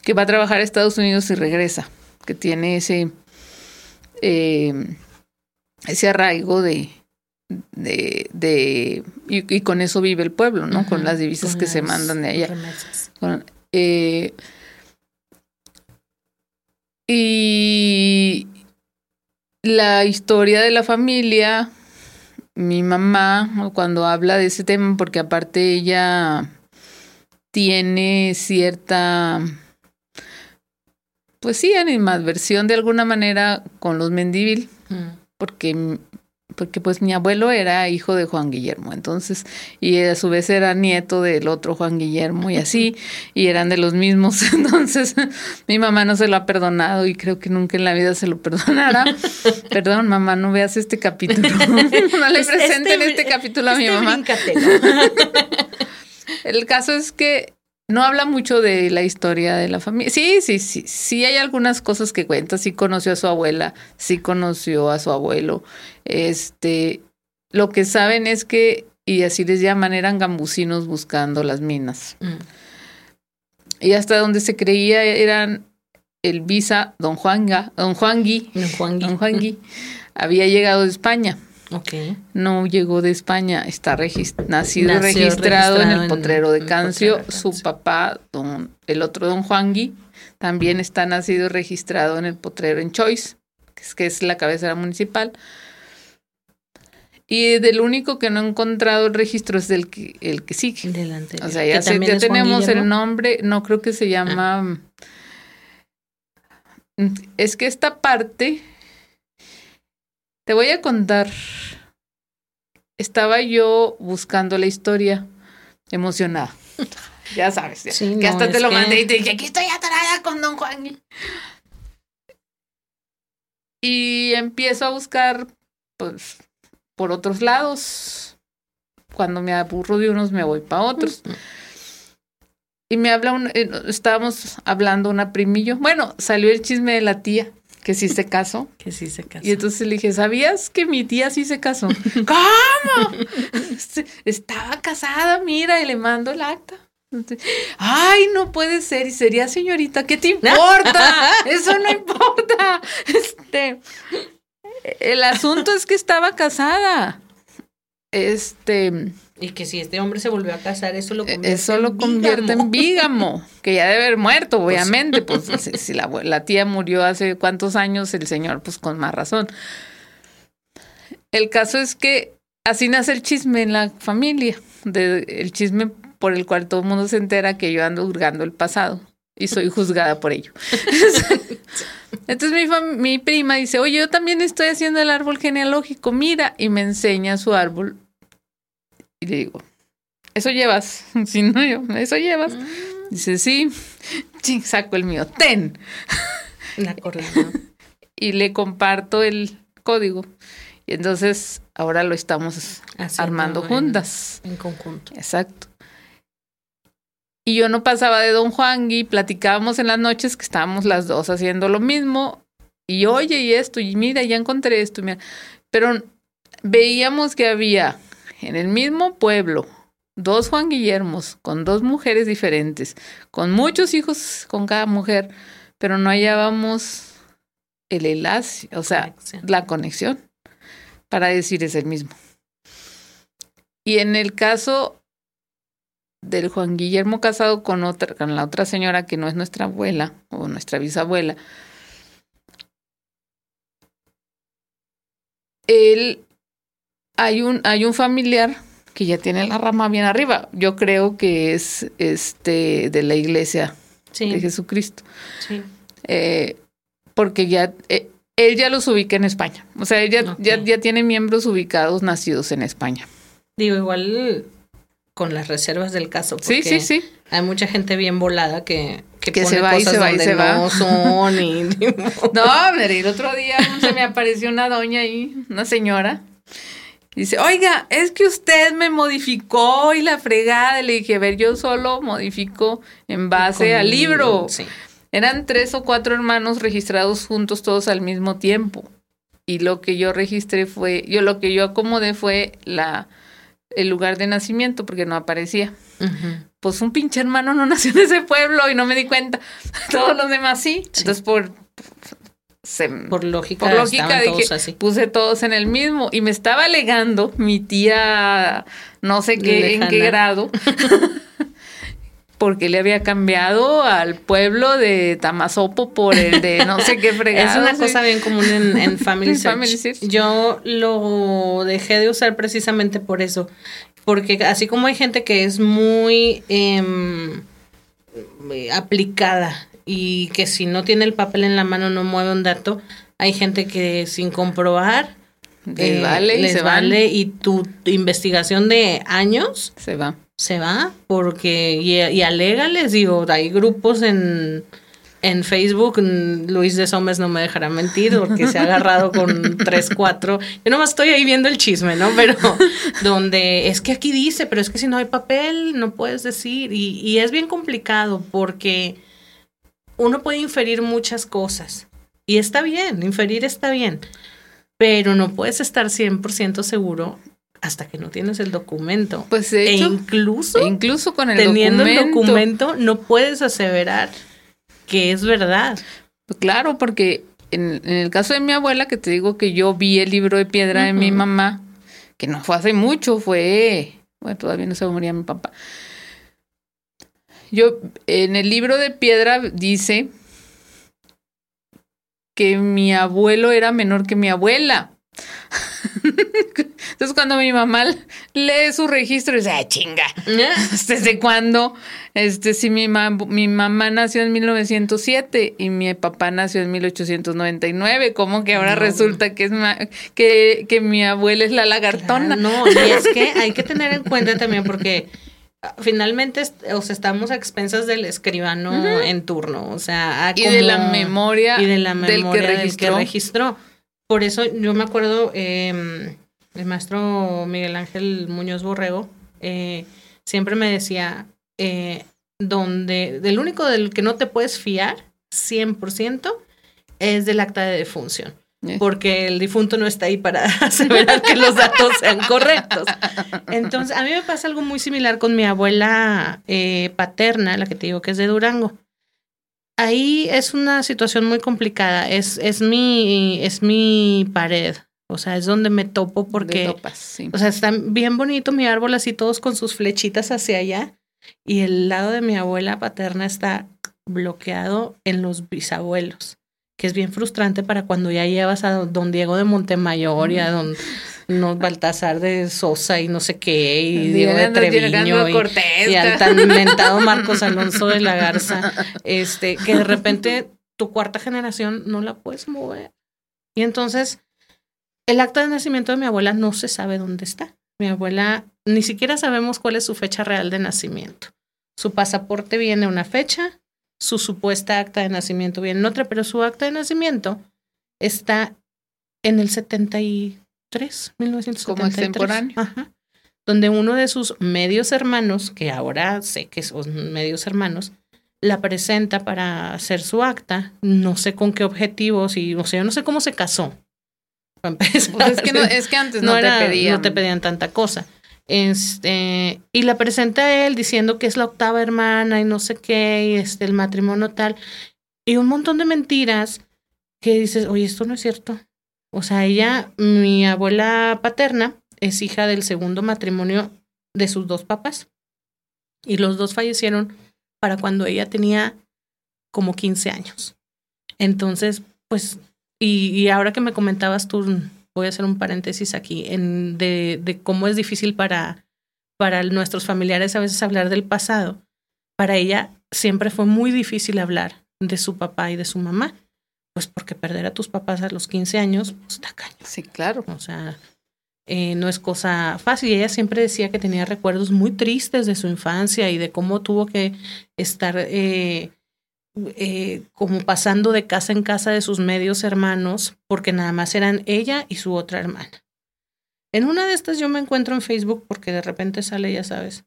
que va a trabajar a Estados Unidos y regresa. que tiene ese, eh, ese arraigo de, de, de y, y, con eso vive el pueblo, ¿no? Con las divisas con que se mandan de allá. Con- eh, y la historia de la familia, mi mamá, cuando habla de ese tema, porque aparte ella tiene cierta, pues sí, animadversión de alguna manera con los Mendívil, Mm. porque porque pues mi abuelo era hijo de Juan Guillermo, entonces, y a su vez era nieto del otro Juan Guillermo y así, y eran de los mismos, entonces mi mamá no se lo ha perdonado y creo que nunca en la vida se lo perdonará. Perdón, mamá, no veas este capítulo, no le Es- presenten este- este, capítulo a mi Este mamá. bríncatelo. El caso es que no habla mucho de la historia de la familia. Sí, sí, sí, sí hay algunas cosas que cuenta. Sí conoció a su abuela, sí conoció a su abuelo. Este, lo que saben es que, y así les llaman, eran gambusinos buscando las minas. Mm. Y hasta donde se creía eran el visa Don Juanga, Don Juangui, Don Juan Gui. Don Juangui, había llegado de España. No llegó de España, está regis- nacido Nació registrado, en el potrero de Cancio. Potrero de Su papá, don, el otro don Juangui, también está nacido registrado en el potrero en Choice, que es, que es la cabecera municipal. Y del único que no he encontrado el registro es del que, el que sigue. Delante. O sea, ya, tenemos el nombre, no creo que se llama... Mm, Es que esta parte, te voy a contar, estaba yo buscando la historia emocionada. Ya sabes, ya, Sí, que no, hasta te lo que- mandé y te dije, aquí estoy atorada con Don Juan. Y empiezo a buscar, pues, por otros lados. Cuando me aburro de unos, me voy para otros. Y me habla un, eh, estábamos hablando una primillo. Bueno, salió el chisme de la tía, que sí se casó. Que sí se casó. Y entonces le dije, ¿sabías que mi tía sí se casó? ¿Cómo? Se- Estaba casada, mira, y le mando el acta. Ay, no puede ser. Y sería señorita, ¿qué te importa? Eso no importa. Este, el asunto es que estaba casada. Este, Y que si este hombre se volvió a casar, eso lo convierte eso lo convierte en bígamo. bígamo, que ya debe haber muerto, obviamente. Pues, si, si la, tía murió hace cuántos años, el señor, pues con más razón. El caso es que así nace el chisme en la familia, de, el chisme por el cual todo el mundo se entera que yo ando hurgando el pasado y soy juzgada por ello. Entonces mi prima dice, oye, yo también estoy haciendo el árbol genealógico, mira, y me enseña su árbol. Y le digo, ¿eso llevas? Si no, yo, ¿eso llevas? Dice, sí. Saco el mío, ten. La coordinó. Y le comparto el código. Y entonces ahora lo estamos armando en- juntas. En conjunto. Exacto. Y yo no pasaba de Don Juan y platicábamos en las noches que estábamos las dos haciendo lo mismo. Y oye, y esto, y mira, ya encontré esto. mira. Pero veíamos que había en el mismo pueblo dos Juan Guillermos con dos mujeres diferentes, con muchos hijos con cada mujer, pero no hallábamos el enlace, o sea, Conexión. la conexión para decir es el mismo. Y en el caso del Juan Guillermo casado con otra, con la otra señora que no es nuestra abuela o nuestra bisabuela, él hay un, hay un familiar que ya tiene la rama bien arriba. Yo creo que es este de la iglesia de Jesucristo. sí. Eh, porque ya eh, él ya los ubica en España. O sea, él ya, Ok. ya, ya tiene miembros ubicados nacidos en España. Digo, igual con las reservas del caso. Sí, porque sí, sí. Hay mucha gente bien volada que, que, Que pone se va y cosas se va y se va. no son y No, hombre, el otro día se me apareció una doña ahí, una señora. Dice, oiga, es que usted me modificó y la fregada. Le dije, a ver, yo solo modifico en base con al libro. Sí. Eran tres o cuatro hermanos registrados juntos todos al mismo tiempo. Y lo que yo registré fue, yo lo que yo acomodé fue la el lugar de nacimiento porque no aparecía. Pues un pinche hermano no nació en ese pueblo y no me di cuenta. Todos los demás sí. Sí. Entonces por por lógica, por lógica puse todos en el mismo y me estaba alegando mi tía no sé qué en qué grado porque le había cambiado al pueblo de Tamazopo por el de no sé qué fregado. Es una cosa bien común en, Family, Search. Yo lo dejé de usar precisamente por eso, porque así como hay gente que es muy em, aplicada y que si no tiene el papel en la mano no mueve un dato. Hay gente que sin comprobar les eh, vale, les vale y tu, investigación de años se va. Se va porque y, y les digo, hay grupos en en Facebook, Luis de Somers no me dejará mentir porque se ha agarrado con tres, cuatro. Yo nomás estoy ahí viendo el chisme, ¿no? Pero donde es que aquí dice, pero es que si no hay papel, no puedes decir. Y, y es bien complicado porque uno puede inferir muchas cosas. Y está bien, inferir está bien. Pero no puedes estar 100% seguro hasta que no tienes el documento. Pues de e incluso, e incluso con el teniendo el documento no puedes aseverar que es verdad. Pues claro, porque en, el caso de mi abuela, que te digo que yo vi el libro de piedra de mi mamá, que no fue hace mucho, fue, bueno, todavía no se moría mi papá. Yo, en el libro de piedra dice que mi abuelo era menor que mi abuela. Entonces cuando mi mamá lee su registro, dice, ¡ay, chinga! ¿Desde cuándo? Este, si mi, mi mamá nació en 1907 y mi papá nació en 1899, ¿cómo que ahora resulta que es que, que mi abuela es la lagartona? no, y es que hay que tener en cuenta también porque finalmente o estamos a expensas del escribano en turno, o sea, y de la memoria, y de la memoria del que registró. Por eso yo me acuerdo, eh, el maestro Miguel Ángel Muñoz Borrego eh, siempre me decía, eh, donde, del único del que no te puedes fiar, 100%, es del acta de defunción. Eh. porque el difunto no está ahí para asegurar que los datos sean correctos. Entonces, a mí me pasa algo muy similar con mi abuela eh, paterna, la que te digo que es de Durango. Ahí es una situación muy complicada. Es, es, mi, es mi pared. O sea, es donde me topo porque. O sea, está bien bonito mi árbol así, todos con sus flechitas hacia allá. Y el lado de mi abuela paterna está bloqueado en los bisabuelos que es bien frustrante para cuando ya llevas a don Diego de Montemayor y a don no, Baltasar de Sosa y no sé qué, y Diego de Treviño y, al tan inventado Marcos Alonso de la Garza, este, que de repente tu cuarta generación no la puedes mover. Y entonces, el acta de nacimiento de mi abuela no se sabe dónde está. Mi abuela, ni siquiera sabemos cuál es su fecha real de nacimiento. Su pasaporte viene una fecha, su supuesta acta de nacimiento viene en otra, pero su acta de nacimiento está en el 73, 1973. Como extemporáneo. Ajá. Donde uno de sus medios hermanos, que ahora sé que son medios hermanos, la presenta para hacer su acta. No sé con qué objetivos y, o sea, yo no sé cómo se casó. Pues es, que no, es que antes no, te pedían. No te pedían tanta cosa. Este, y la presenta él diciendo que es la octava hermana y no sé qué, y este, el matrimonio tal. Y un montón de mentiras que dices, oye, esto no es cierto. O sea, ella, mi abuela paterna, es hija del segundo matrimonio de sus dos papás. Y los dos fallecieron para cuando ella tenía como 15 años. Entonces, pues, y, y ahora que me comentabas tú voy a hacer un paréntesis aquí, en, de, de cómo es difícil para, para nuestros familiares a veces hablar del pasado. Para ella siempre fue muy difícil hablar de su papá y de su mamá, pues porque perder a tus papás a los 15 años, pues está caño. Sí, claro. O sea, eh, no es cosa fácil. Ella siempre decía que tenía recuerdos muy tristes de su infancia y de cómo tuvo que estar eh, eh, como pasando de casa en casa de sus medios hermanos, porque nada más eran ella y su otra hermana. En una de estas yo me encuentro en Facebook, porque de repente sale, ya sabes,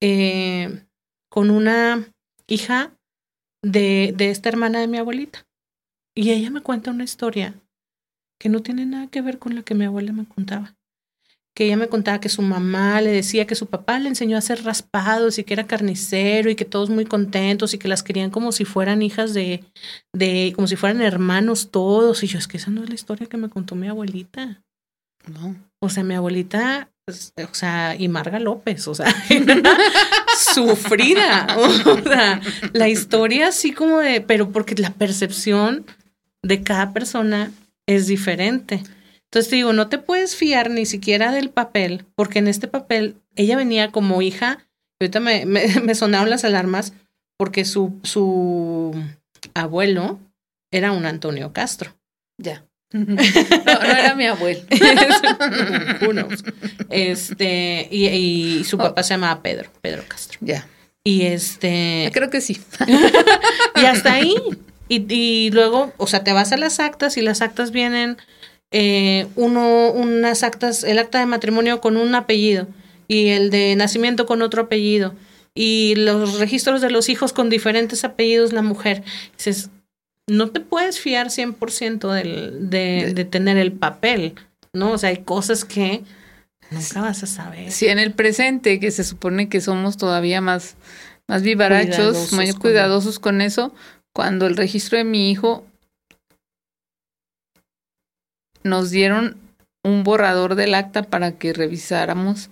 eh, con una hija de, de esta hermana de mi abuelita. Y ella me cuenta una historia que no tiene nada que ver con la que mi abuela me contaba. Que ella me contaba que su mamá le decía que su papá le enseñó a hacer raspados y que era carnicero y que todos muy contentos y que las querían como si fueran hijas de, de, como si fueran hermanos todos. Y yo, es que esa no es la historia que me contó mi abuelita. No. O sea, mi abuelita, pues, o sea, y Marga López, o sea, sufrida. O sea, la historia así como de, pero porque la percepción de cada persona es diferente. Entonces te digo, no te puedes fiar ni siquiera del papel, porque en este papel ella venía como hija, ahorita me, me, sonaron las alarmas, porque su, su abuelo era un Antonio Castro. Ya. No, era mi abuelo. Uno. Este, y, y su papá se llamaba Pedro, Pedro Castro. Ya. Y este. Creo que sí. y hasta ahí. Y, y, luego, o sea, te vas a las actas y las actas vienen eh, uno, unas actas, el acta de matrimonio con un apellido y el de nacimiento con otro apellido y los registros de los hijos con diferentes apellidos la mujer. Dices, no te puedes fiar 100% del, de, de tener el papel, ¿no? O sea, hay cosas que nunca vas a saber. Sí, en el presente, que se supone que somos todavía más, más vivarachos, más cuidadosos con eso, cuando el registro de mi hijo nos dieron un borrador del acta para que revisáramos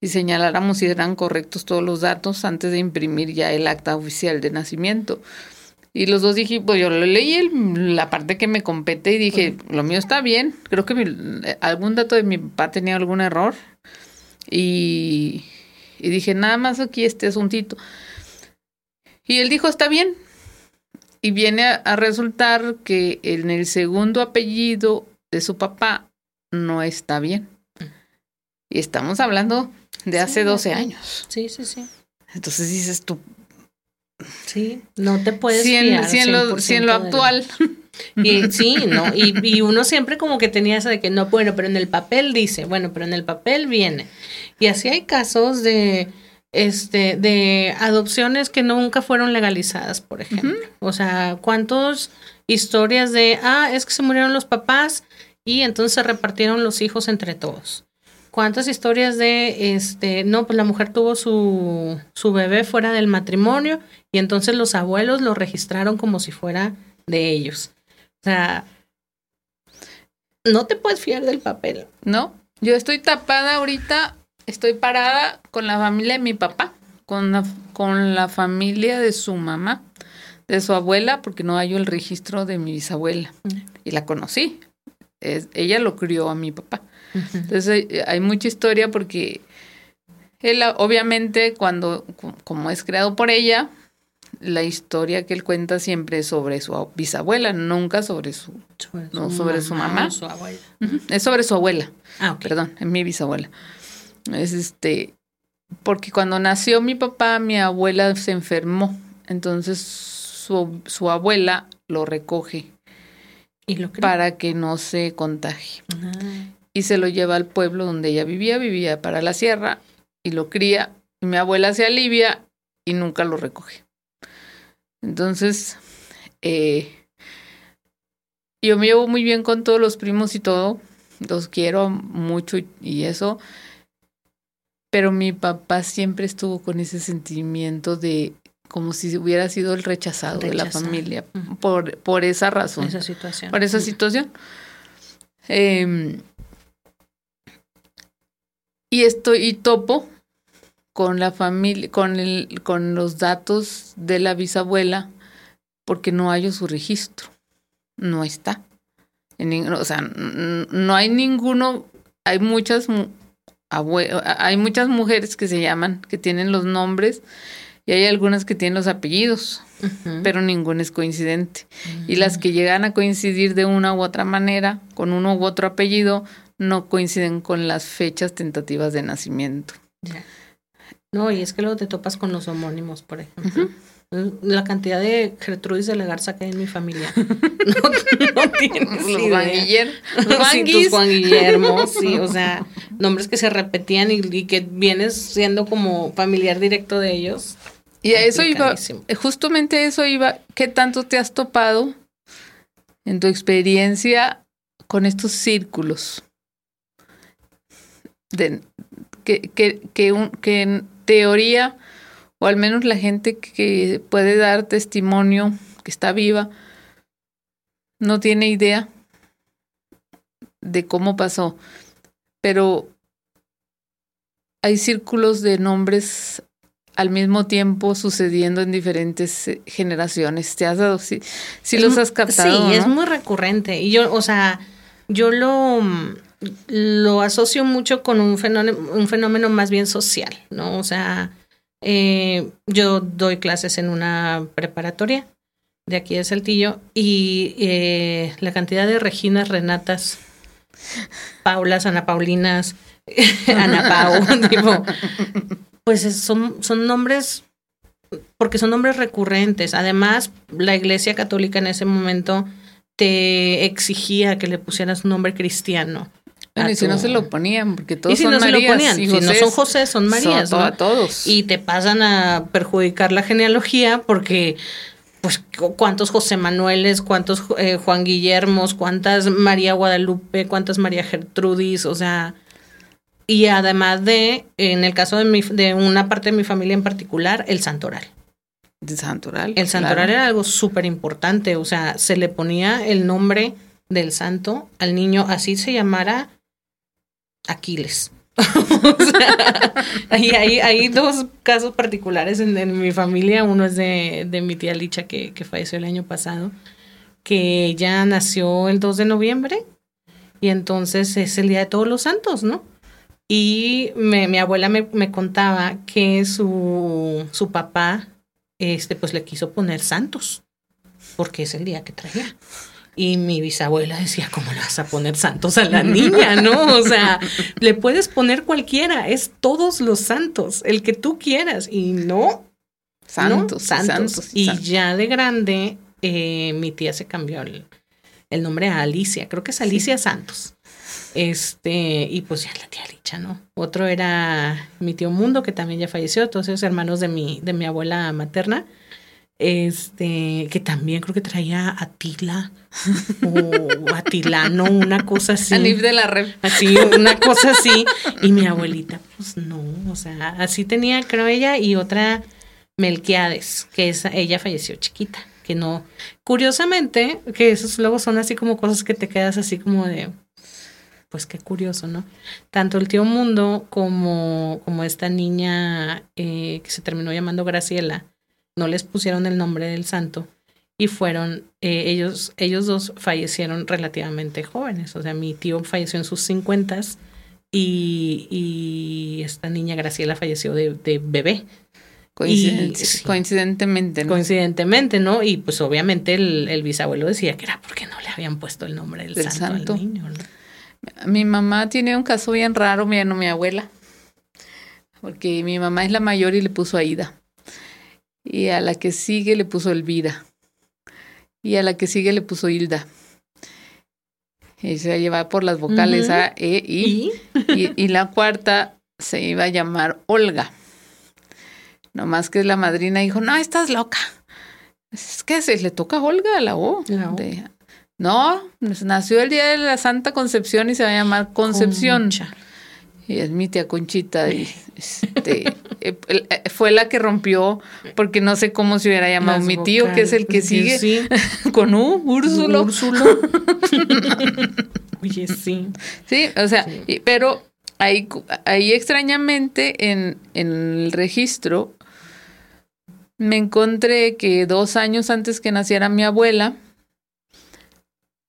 y señaláramos si eran correctos todos los datos antes de imprimir ya el acta oficial de nacimiento. Y los dos dije, pues yo lo leí la parte que me compete y dije, lo mío está bien. Creo que algún dato de mi papá tenía algún error. Y, y dije, nada más aquí este asuntito. Y él dijo, está bien. Y viene a resultar que en el segundo apellido de su papá no está bien. Y estamos hablando de hace 12 años. Sí, sí, sí. Entonces dices tú. Sí, no te puedes si en, si en lo, si en lo actual. Y sí, ¿no? Y, y, uno siempre como que tenía esa de que no, bueno, pero en el papel dice, bueno, pero en el papel viene. Y así hay casos de este de adopciones que nunca fueron legalizadas, por ejemplo. O sea, ¿cuántos historias de, ah, es que se murieron los papás y entonces se repartieron los hijos entre todos. ¿Cuántas historias de, este, no, pues la mujer tuvo su, su bebé fuera del matrimonio y entonces los abuelos lo registraron como si fuera de ellos? O sea, no te puedes fiar del papel. No, yo estoy tapada ahorita, estoy parada con la familia de mi papá, con la, con la familia de su mamá, de su abuela, porque no hay el registro de mi bisabuela. Y la conocí, ella lo crió a mi papá. Entonces eh, hay mucha historia porque él obviamente cuando, como es creado por ella, la historia que él cuenta siempre es sobre su bisabuela, nunca sobre su, no, sobre su mamá. Su abuela. Es sobre su abuela. Ah, Perdón, es mi bisabuela. Es este, porque cuando nació mi papá, mi abuela se enfermó. Entonces su, su abuela lo recoge ¿Y lo para que no se contagie. Y se lo lleva al pueblo donde ella vivía, vivía para la sierra, y lo cría. Y mi abuela se alivia y nunca lo recoge. Entonces, eh, yo me llevo muy bien con todos los primos y todo. Los quiero mucho y eso. Pero mi papá siempre estuvo con ese sentimiento de como si hubiera sido el rechazado, de la familia por, por esa razón. Esa situación. Por esa situación. Em, y estoy y topo con la familia, con el, con los datos de la bisabuela, porque no hay su registro. No está. En, o sea, no hay ninguno, hay muchas hay muchas mujeres que se llaman, que tienen los nombres y hay algunas que tienen los apellidos, pero ninguna es coincidente. Y las que llegan a coincidir de una u otra manera, con uno u otro apellido, no coinciden con las fechas tentativas de nacimiento. No, y es que luego te topas con los homónimos, por ejemplo. La cantidad de Gertrudis de la Garza que hay en mi familia. No, no tienes los Juan Guillermo. Sí, Juan Guillermo, sí, o sea, nombres que se repetían y, y, que vienes siendo como familiar directo de ellos. Y a eso iba, justamente eso iba, ¿qué tanto te has topado en tu experiencia con estos círculos? de, que, que, que, que en teoría, o al menos la gente que puede dar testimonio, que está viva, no tiene idea de cómo pasó. Pero hay círculos de nombres al mismo tiempo sucediendo en diferentes eh, generaciones. ¿Te has dado? Sí, sí los has captado. Sí, es muy recurrente. Y yo, o sea, yo lo, lo asocio mucho con un fenómeno, un fenómeno más bien social, ¿no? O sea, eh, yo doy clases en una preparatoria de aquí de Saltillo y eh, la cantidad de Reginas, Renatas, Paulas, Ana Paulinas, Ana Pau, pues son, son nombres, porque son nombres recurrentes. Además, la Iglesia Católica en ese momento te exigía que le pusieras un nombre cristiano. Bueno, y si no se lo ponían, porque todos son Marías. si no son José, son Marías. Son todos. Y te pasan a perjudicar la genealogía porque, pues, cuántos José Manueles, cuántos eh, Juan Guillermos, cuántas María Guadalupe, cuántas María Gertrudis, o sea, y además de, en el caso de, mi, de una parte de mi familia en particular, el santoral. El santoral. El santoral era algo súper importante, o sea, se le ponía el nombre del santo al niño, así se llamara Aquiles. o sea, hay, dos casos particulares en, mi familia. Uno es de, de mi tía Licha, que, que, falleció el año pasado, que ella nació el 2 de noviembre y entonces es el Día de Todos los Santos, ¿no? Y me, mi abuela me, me, contaba que su, su papá este, pues le quiso poner santos, porque es el día que traía. Y mi bisabuela decía, ¿cómo le vas a poner santos a la niña? ¿No? O sea, le puedes poner cualquiera, es todos los santos, el que tú quieras. Y no. Santos. Santos. y, ya de grande, eh, mi tía se cambió el, el, nombre a Alicia, creo que es Alicia Santos. Este, y pues ya la tía Licha, ¿no? Otro era mi tío Mundo, que también ya falleció, todos esos hermanos de mi, de mi abuela materna. Este, que también creo que traía Atila o Atilano, una cosa así. Alif de la red. Así, una cosa así. Y mi abuelita, pues no, o sea, así tenía, creo ella, y otra Melquiades, que esa, ella falleció chiquita, que no. Curiosamente, que esos luego son así como cosas que te quedas así como de, pues qué curioso, ¿no? Tanto el tío Mundo como, como esta niña eh, que se terminó llamando Graciela, no les pusieron el nombre del santo y fueron, eh, ellos, ellos dos fallecieron relativamente jóvenes, o sea, mi tío falleció en sus cincuentas y, y esta niña Graciela falleció de, de bebé. coincidentemente, ¿no? Coincidentemente, ¿no? Y pues obviamente el, el, bisabuelo decía que era porque no le habían puesto el nombre del, santo, al niño, ¿no? Mi mamá tiene un caso bien raro, mi, no, mi abuela, porque mi mamá es la mayor y le puso Aida. Y a la que sigue le puso Elvira. Y a la que sigue le puso Hilda. Y se lleva por las vocales A, E, I. ¿Y? y. la cuarta se iba a llamar Olga. Nomás que la madrina dijo, no, estás loca. Es que se le toca a Olga la O. La o. De, no, nació el día de la Santa Concepción y se va a llamar Concepción. Y es mi tía Conchita. Y este, fue la que rompió, porque no sé cómo se hubiera llamado mi tío, que es el que sigue con U, Úrsulo. Úrsulo. Oye, sí. Sí, o sea, pero ahí, ahí extrañamente en, en el registro me encontré que dos años antes que naciera mi abuela,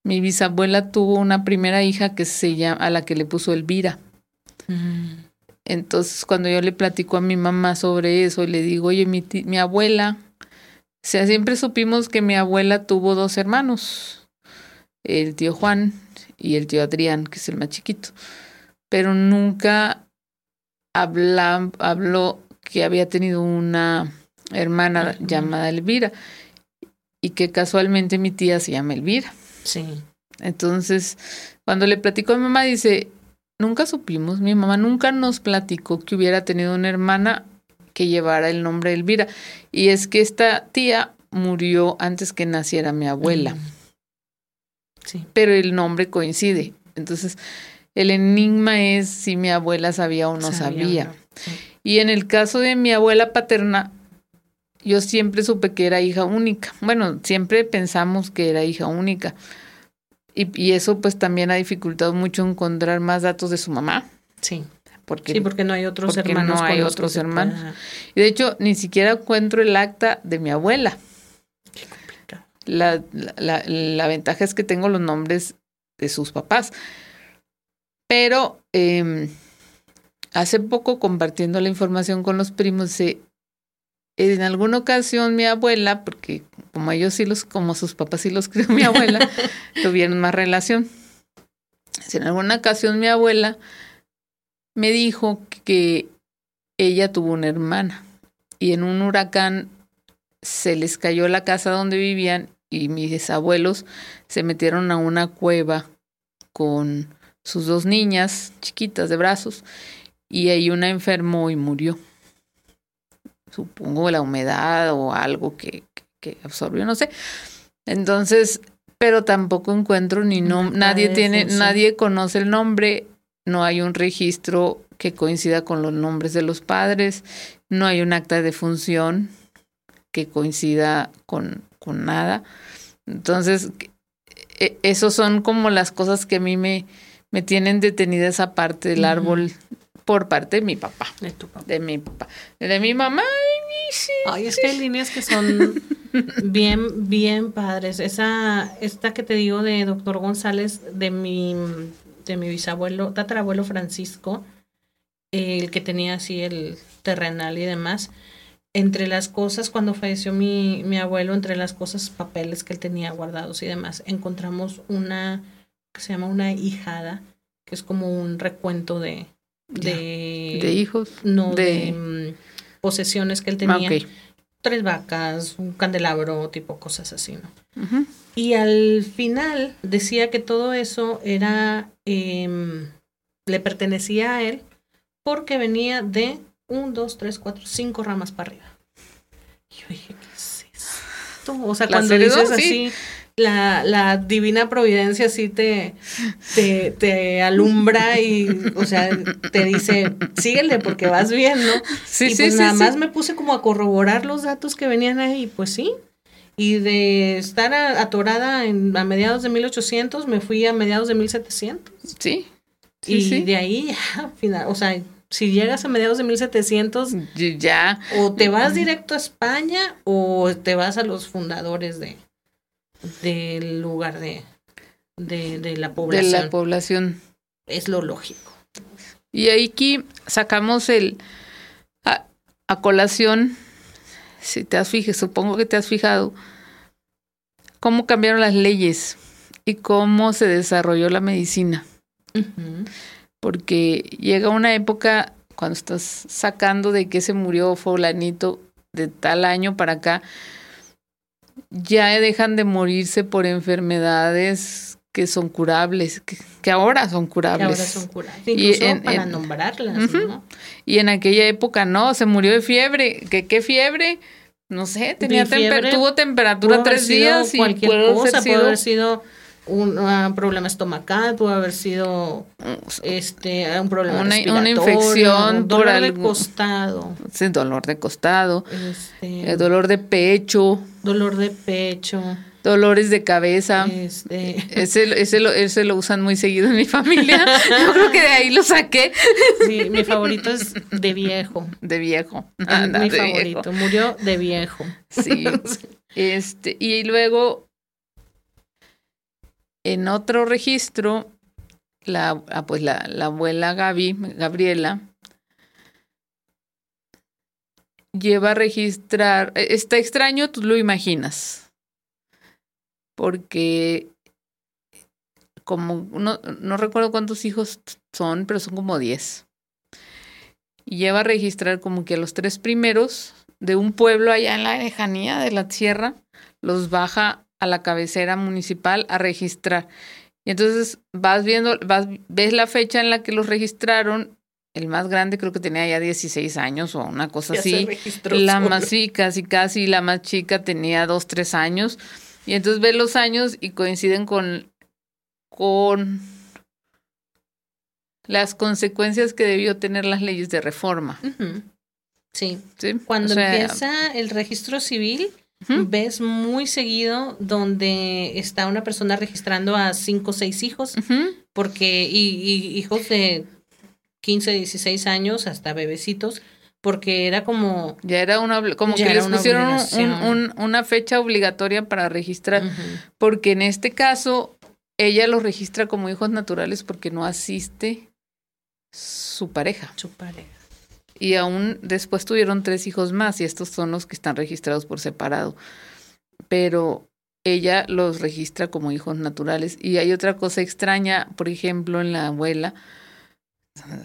mi bisabuela tuvo una primera hija que se llama, a la que le puso Elvira. Mm. Entonces, cuando yo le platico a mi mamá sobre eso, le digo, oye, mi, mi abuela, o sea, siempre supimos que mi abuela tuvo dos hermanos, el tío Juan y el tío Adrián, que es el más chiquito, pero nunca habla, habló que había tenido una hermana llamada Elvira y que casualmente mi tía se llama Elvira. Sí. Entonces, cuando le platico a mi mamá, dice, nunca supimos, mi mamá nunca nos platicó que hubiera tenido una hermana que llevara el nombre de Elvira. Y es que esta tía murió antes que naciera mi abuela. Mm. Sí. Pero el nombre coincide. Entonces, El enigma es si mi abuela sabía o no sabía. Y en el caso de mi abuela paterna, yo siempre supe que era hija única. Bueno, siempre pensamos que era hija única. Y, eso pues también ha dificultado mucho encontrar más datos de su mamá. Sí. Porque, sí, porque no hay otros porque hermanos. No hay otros hermanos. Y de hecho, ni siquiera encuentro el acta de mi abuela. Qué complicado. La, la, la, ventaja es que tengo los nombres de sus papás. Pero eh, hace poco, compartiendo la información con los primos, se en alguna ocasión mi abuela, porque como ellos sí los, como sus papás sí los crió mi abuela, tuvieron más relación. En alguna ocasión mi abuela me dijo que ella tuvo una hermana y en un huracán se les cayó la casa donde vivían y mis abuelos se metieron a una cueva con sus dos niñas chiquitas de brazos y ahí una enfermó y murió supongo la humedad o algo que, que, absorbió, no sé. Entonces, pero tampoco encuentro ni no, nadie tiene, nadie conoce el nombre, no hay un registro que coincida con los nombres de los padres, no hay un acta de función que coincida con, con nada. Entonces, e, esos son como las cosas que a mí me, me tienen detenida esa parte del árbol por parte de mi papá. De tu papá. De mi papá. De mi mamá. Ay, es que hay líneas que son bien, bien padres. Esa, esta que te digo de doctor González, de mi, de mi bisabuelo, tatarabuelo Francisco, el que tenía así el terrenal y demás. Entre las cosas, cuando falleció mi, mi abuelo, entre las cosas, papeles que él tenía guardados y demás, encontramos una que se llama una hijada, que es como un recuento de, de, hijos, no de, mm, posesiones que él tenía. Tres vacas, un candelabro, tipo cosas así, ¿no? Y al final decía que todo eso era, eh, le pertenecía a él porque venía de un, dos, tres, cuatro, cinco ramas para arriba. Y yo dije, ¿qué es esto? O sea, cuando dices así, la, la divina providencia sí te, te, te, alumbra y, o sea, te dice, síguele porque vas bien, ¿no? Sí, y pues nada más me puse como a corroborar los datos que venían ahí, pues sí. Y de estar atorada en, a mediados de 1800, me fui a mediados de 1700. Sí. y de ahí ya, final, o sea, si llegas a mediados de 1700, ya. O te vas directo a España o te vas a los fundadores de, del lugar de, de, la población. De la población. Es lo lógico. Y aquí sacamos el a, colación, si te has fijado, supongo que te has fijado, cómo cambiaron las leyes y cómo se desarrolló la medicina. Porque llega una época cuando estás sacando de que se murió fulanito de tal año para acá, ya dejan de morirse por enfermedades que son curables, que, ahora son curables. ahora son curables. Incluso para nombrarlas, ¿no? Y en aquella época no, se murió de fiebre. ¿Qué, qué fiebre? No sé, tenía tuvo temperatura tres días y cualquier cosa, puede haber sido un, problema estomacal, puede haber sido este un problema una, una infección, dolor de costado, sí, dolor de costado, este, eh, dolor de pecho, dolor de pecho, dolores de cabeza. Este. Ese, ese, lo, ese lo usan muy seguido en mi familia. Yo creo que de ahí lo saqué. Sí, mi favorito es de viejo. De viejo. mi favorito. Murió de viejo. Sí. Este, y luego en otro registro, la, ah, pues la, la abuela Gaby, Gabriela, lleva a registrar, e, está extraño, tú lo imaginas, porque como no, no recuerdo cuántos hijos son, pero son como 10. Y lleva a registrar como que a los tres primeros de un pueblo allá en la lejanía de la tierra, los baja a la cabecera municipal a registrar. Y entonces vas viendo, vas, ves la fecha en la que los registraron. El más grande creo que tenía ya 16 años o una cosa así. la más, sí, casi, casi. La más chica tenía 2, 3 años. Y entonces ves los años y coinciden con, con, las consecuencias que debió tener las leyes de reforma. Sí. Cuando empieza el registro civil, ves muy seguido donde está una persona registrando a cinco o seis hijos, porque, y, hijos de 15, 16 años, hasta bebecitos, porque era como... Ya era una... Como que les pusieron una fecha obligatoria para registrar, porque en este caso ella los registra como hijos naturales porque no asiste su pareja. Su pareja. Y aún después tuvieron tres hijos más y estos son los que están registrados por separado. Pero ella los registra como hijos naturales. Y hay otra cosa extraña, por ejemplo, en la abuela.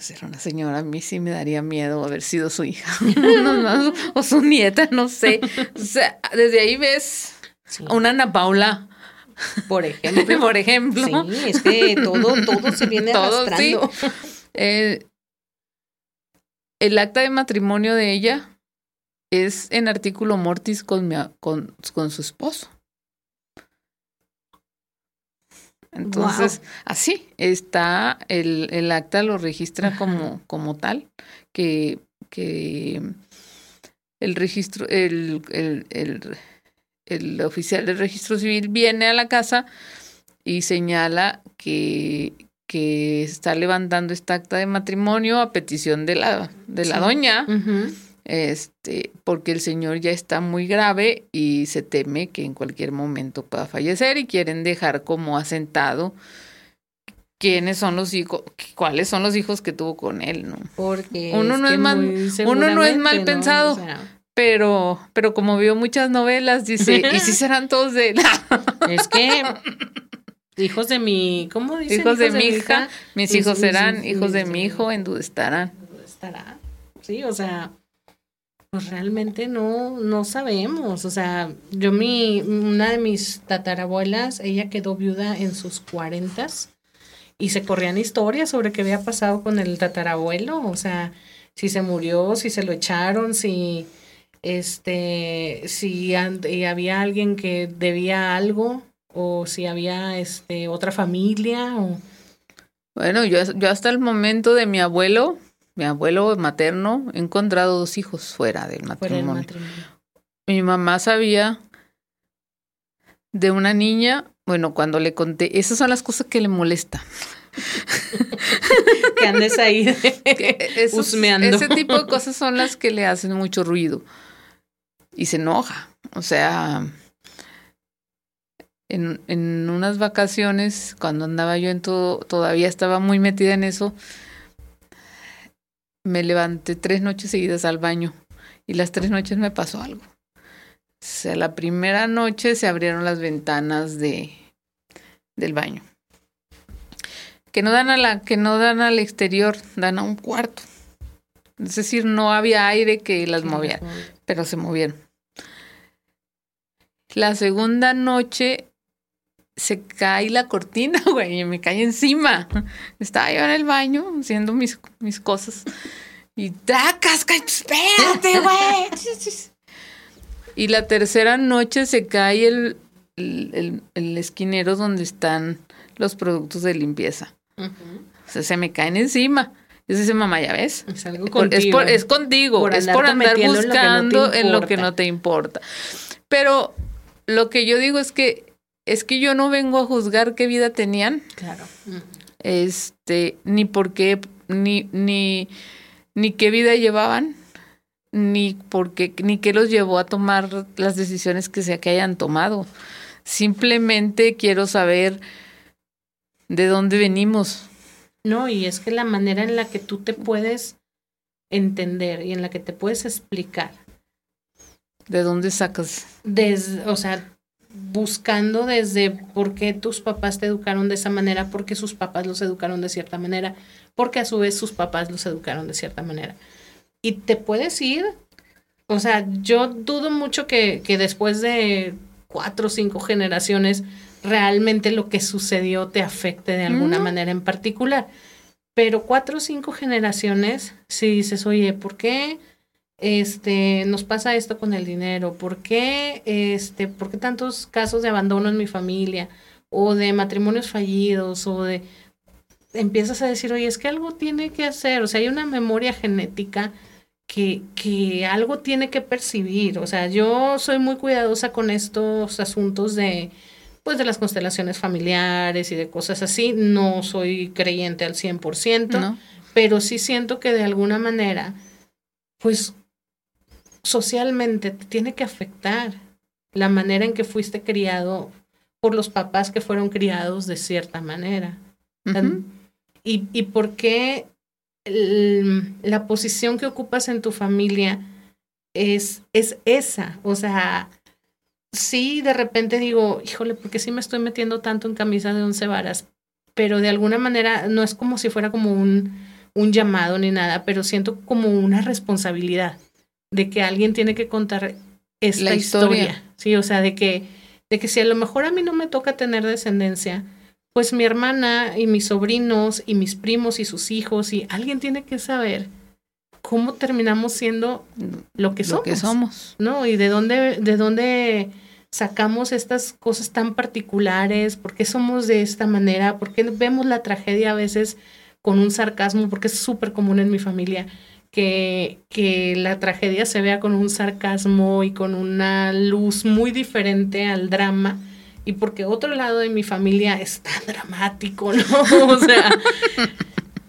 Ser una señora, a mí sí me daría miedo haber sido su hija o su nieta, no sé. O sea, desde ahí ves una Ana Paula por ejemplo. Por ejemplo. Sí, es que todo, todo se viene todo, arrastrando. Eh, el acta de matrimonio de ella es en artículo mortis con, con, con su esposo. Entonces, así está, el, el, acta lo registra como, como tal, que, que el registro, el, el, el, el oficial del registro civil viene a la casa y señala que, que está levantando esta acta de matrimonio a petición de la, de la doña, este, porque el señor ya está muy grave y se teme que en cualquier momento pueda fallecer y quieren dejar como asentado quiénes son los hijos, cuáles son los hijos que tuvo con él, ¿no? Porque uno no es mal, uno no es mal pensado. pero, pero como vio muchas novelas, dice, ¿y si serán todos de él? es que Hijos de mi, ¿cómo dice? Hijos, de, mi hija, mis hijos serán, hijos de mi hijo, en duda estarán. Estará. Sí, o sea, pues realmente no, no sabemos. O sea, yo mi, una de mis tatarabuelas, ella quedó viuda en sus cuarentas y se corrían historias sobre qué había pasado con el tatarabuelo. O sea, si se murió, si se lo echaron, si este, si había alguien que debía algo o si había este otra familia o bueno yo, yo hasta el momento de mi abuelo mi abuelo materno he encontrado dos hijos fuera del matrimonio, mi mamá sabía de una niña bueno cuando le conté esas son las cosas que le molestan que andes ahí Ese tipo de cosas son las que le hacen mucho ruido y se enoja. O sea en, en unas vacaciones, cuando andaba yo en todo, todavía estaba muy metida en eso, me levanté tres noches seguidas al baño y las tres noches me pasó algo. O sea, la primera noche se abrieron las ventanas de, del baño. Que no dan a la, que no dan al exterior, dan a un cuarto. Es decir, no había aire que las moviera, pero se movieron. La segunda noche se cae la cortina, güey, y me cae encima. Estaba yo en el baño haciendo mis, mis cosas. Y tracas, espérate, güey. Y la tercera noche se cae el, el, el, esquinero donde están los productos de limpieza. O sea, se me caen encima. Y dice, mamá, ya ves. Es algo contigo. Es, contigo. es por andar buscando en lo que no te importa. Pero lo que yo digo es que es que yo no vengo a juzgar qué vida tenían. Claro. Este, ni por qué, ni, ni, ni qué vida llevaban, ni por qué, ni qué los llevó a tomar las decisiones que sea que hayan tomado. Simplemente quiero saber de dónde venimos. No, y es que la manera en la que tú te puedes entender y en la que te puedes explicar. ¿De dónde sacas? Desde, o sea, buscando desde por qué tus papás te educaron de esa manera, por qué sus papás los educaron de cierta manera, porque a su vez sus papás los educaron de cierta manera. Y te puedes ir, o sea, yo dudo mucho que, que después de cuatro o cinco generaciones realmente lo que sucedió te afecte de alguna manera en particular. Pero cuatro o cinco generaciones, si dices, oye, ¿por qué? Este, nos pasa esto con el dinero, ¿por qué, este, por qué tantos casos de abandono en mi familia o de matrimonios fallidos o de empiezas a decir, oye, es que algo tiene que hacer, o sea, hay una memoria genética que, que algo tiene que percibir, o sea, yo soy muy cuidadosa con estos asuntos de, pues, de las constelaciones familiares y de cosas así, no soy creyente al 100%, pero sí siento que de alguna manera, pues, socialmente te tiene que afectar la manera en que fuiste criado por los papás que fueron criados de cierta manera. y, y, por qué la posición que ocupas en tu familia es, es esa. O sea, sí, de repente digo, híjole, porque sí me estoy metiendo tanto en camisa de once varas, pero de alguna manera no es como si fuera como un, un llamado ni nada, pero siento como una responsabilidad de que alguien tiene que contar esta historia. Sí, o sea, de que, de que si a lo mejor a mí no me toca tener descendencia, pues mi hermana y mis sobrinos y mis primos y sus hijos y alguien tiene que saber cómo terminamos siendo lo que somos. que somos. ¿No? Y de dónde, de dónde sacamos estas cosas tan particulares, por qué somos de esta manera, por qué vemos la tragedia a veces con un sarcasmo, porque es súper común en mi familia que, que la tragedia se vea con un sarcasmo y con una luz muy diferente al drama y porque otro lado de mi familia es tan dramático, ¿no? O sea,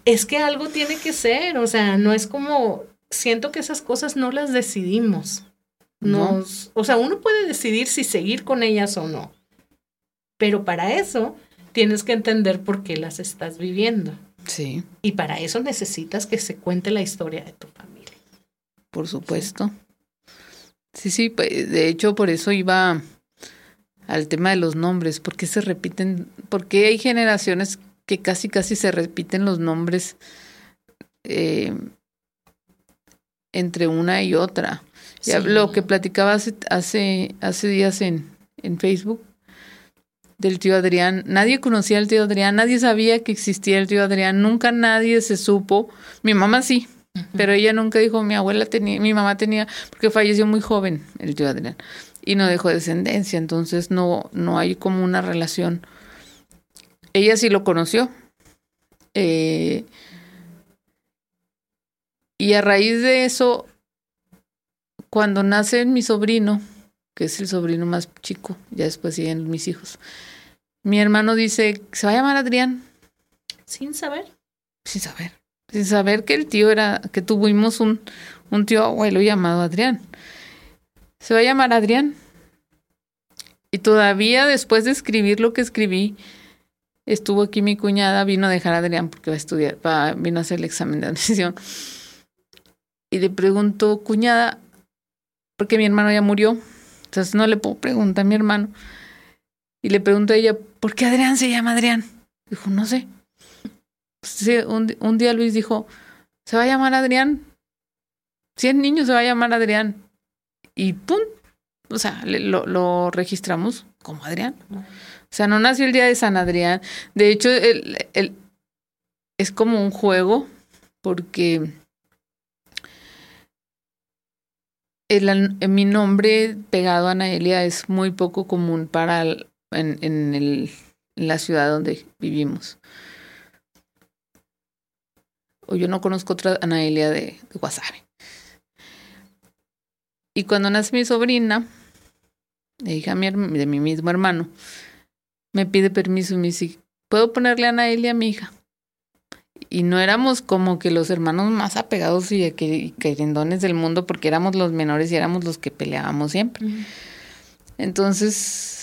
es que algo tiene que ser, o sea, no es como, siento que esas cosas no las decidimos. Nos, o sea, uno puede decidir si seguir con ellas o no, pero para eso tienes que entender por qué las estás viviendo. Sí. Y para eso necesitas que se cuente la historia de tu familia. Por supuesto. Sí, sí, pues, de hecho por eso iba al tema de los nombres, porque se repiten, porque hay generaciones que casi casi se repiten los nombres eh, entre una y otra. Ya lo que platicaba hace, hace, hace días en, en Facebook, del tío Adrián. Nadie conocía al tío Adrián, nadie sabía que existía el tío Adrián, nunca nadie se supo. Mi mamá sí, pero ella nunca dijo, mi abuela tenía, mi mamá tenía, porque falleció muy joven el tío Adrián y no dejó descendencia, entonces no, no hay como una relación. Ella sí lo conoció. Eh, y a raíz de eso, cuando nace mi sobrino, que es el sobrino más chico, ya después siguen mis hijos, mi hermano dice, ¿se va a llamar Adrián? Sin saber. Sin saber. Sin saber que el tío era, que tuvimos un, un tío abuelo llamado Adrián. Se va a llamar Adrián. Y todavía después de escribir lo que escribí, estuvo aquí mi cuñada, vino a dejar a Adrián porque va a estudiar, va, vino a hacer el examen de admisión. Y le pregunto, cuñada, porque mi hermano ya murió, entonces no le puedo preguntar a mi hermano. Y le pregunto a ella, ¿por qué Adrián se llama Adrián? Dijo, no sé. un, un día Luis dijo, ¿se va a llamar Adrián? Si es niño, se va a llamar Adrián. Y ¡pum! O sea, lo, lo registramos como Adrián. O sea, no nació el día de San Adrián. De hecho, el, el, es como un juego porque el, mi nombre pegado a Anaelia es muy poco común para en, en, el, en la ciudad donde vivimos. O yo no conozco otra Anaelia de, de. Y cuando nace mi sobrina, hija de mi mismo hermano, me pide permiso y me dice, ¿puedo ponerle a Anaelia a mi hija? Y no éramos como que los hermanos más apegados y querendones del mundo porque éramos los menores y éramos los que peleábamos siempre. Entonces,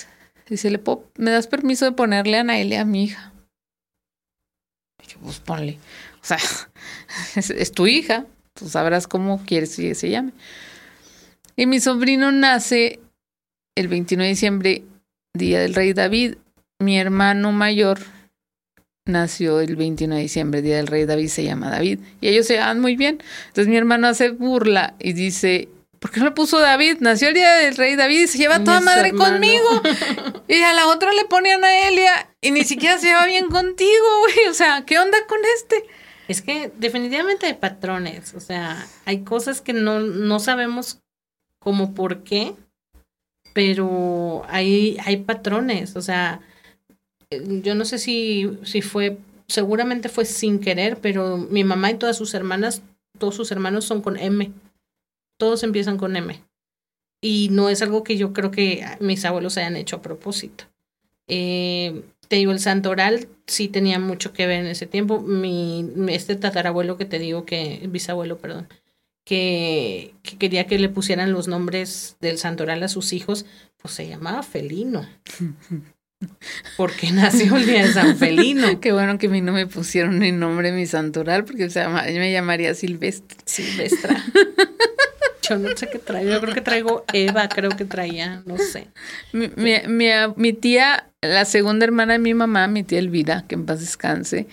dice, ¿le ¿me das permiso de ponerle a Anaelia a mi hija? Y yo, pues ponle. O sea, es, tu hija, tú sabrás cómo quieres que se llame. Y mi sobrino nace el 21 de diciembre, día del rey David. Mi hermano mayor nació el 21 de diciembre, día del rey David, se llama David. Y ellos se llaman muy bien. Entonces mi hermano hace burla y dice, ¿por qué no le puso David? Nació el día del rey David y se lleva toda madre conmigo. y a la otra le pone a Naelia y ni siquiera se lleva bien contigo, güey. O sea, ¿qué onda con este? Es que definitivamente hay patrones, o sea, hay cosas que no, no sabemos como por qué, pero hay, hay patrones, o sea, yo no sé si, si fue seguramente fue sin querer, pero mi mamá y todas sus hermanas, todos sus hermanos son con M. Todos empiezan con M. Y no es algo que yo creo que mis abuelos hayan hecho a propósito. Eh, te digo, el santoral sí tenía mucho que ver en ese tiempo. Mi, este tatarabuelo que te digo que, bisabuelo, perdón, que, que, quería que le pusieran los nombres del santoral a sus hijos, pues se llamaba Felino. Porque nació el día de San Felino. Qué bueno que a mí no me pusieron el nombre mi santoral, porque se llama, yo me llamaría Silvestre. Silvestra. Yo no sé qué traigo, yo creo que traigo Eva, creo que traía, no sé. Mi, mi, mi, tía, la segunda hermana de mi mamá, mi tía Elvira, que en paz descanse,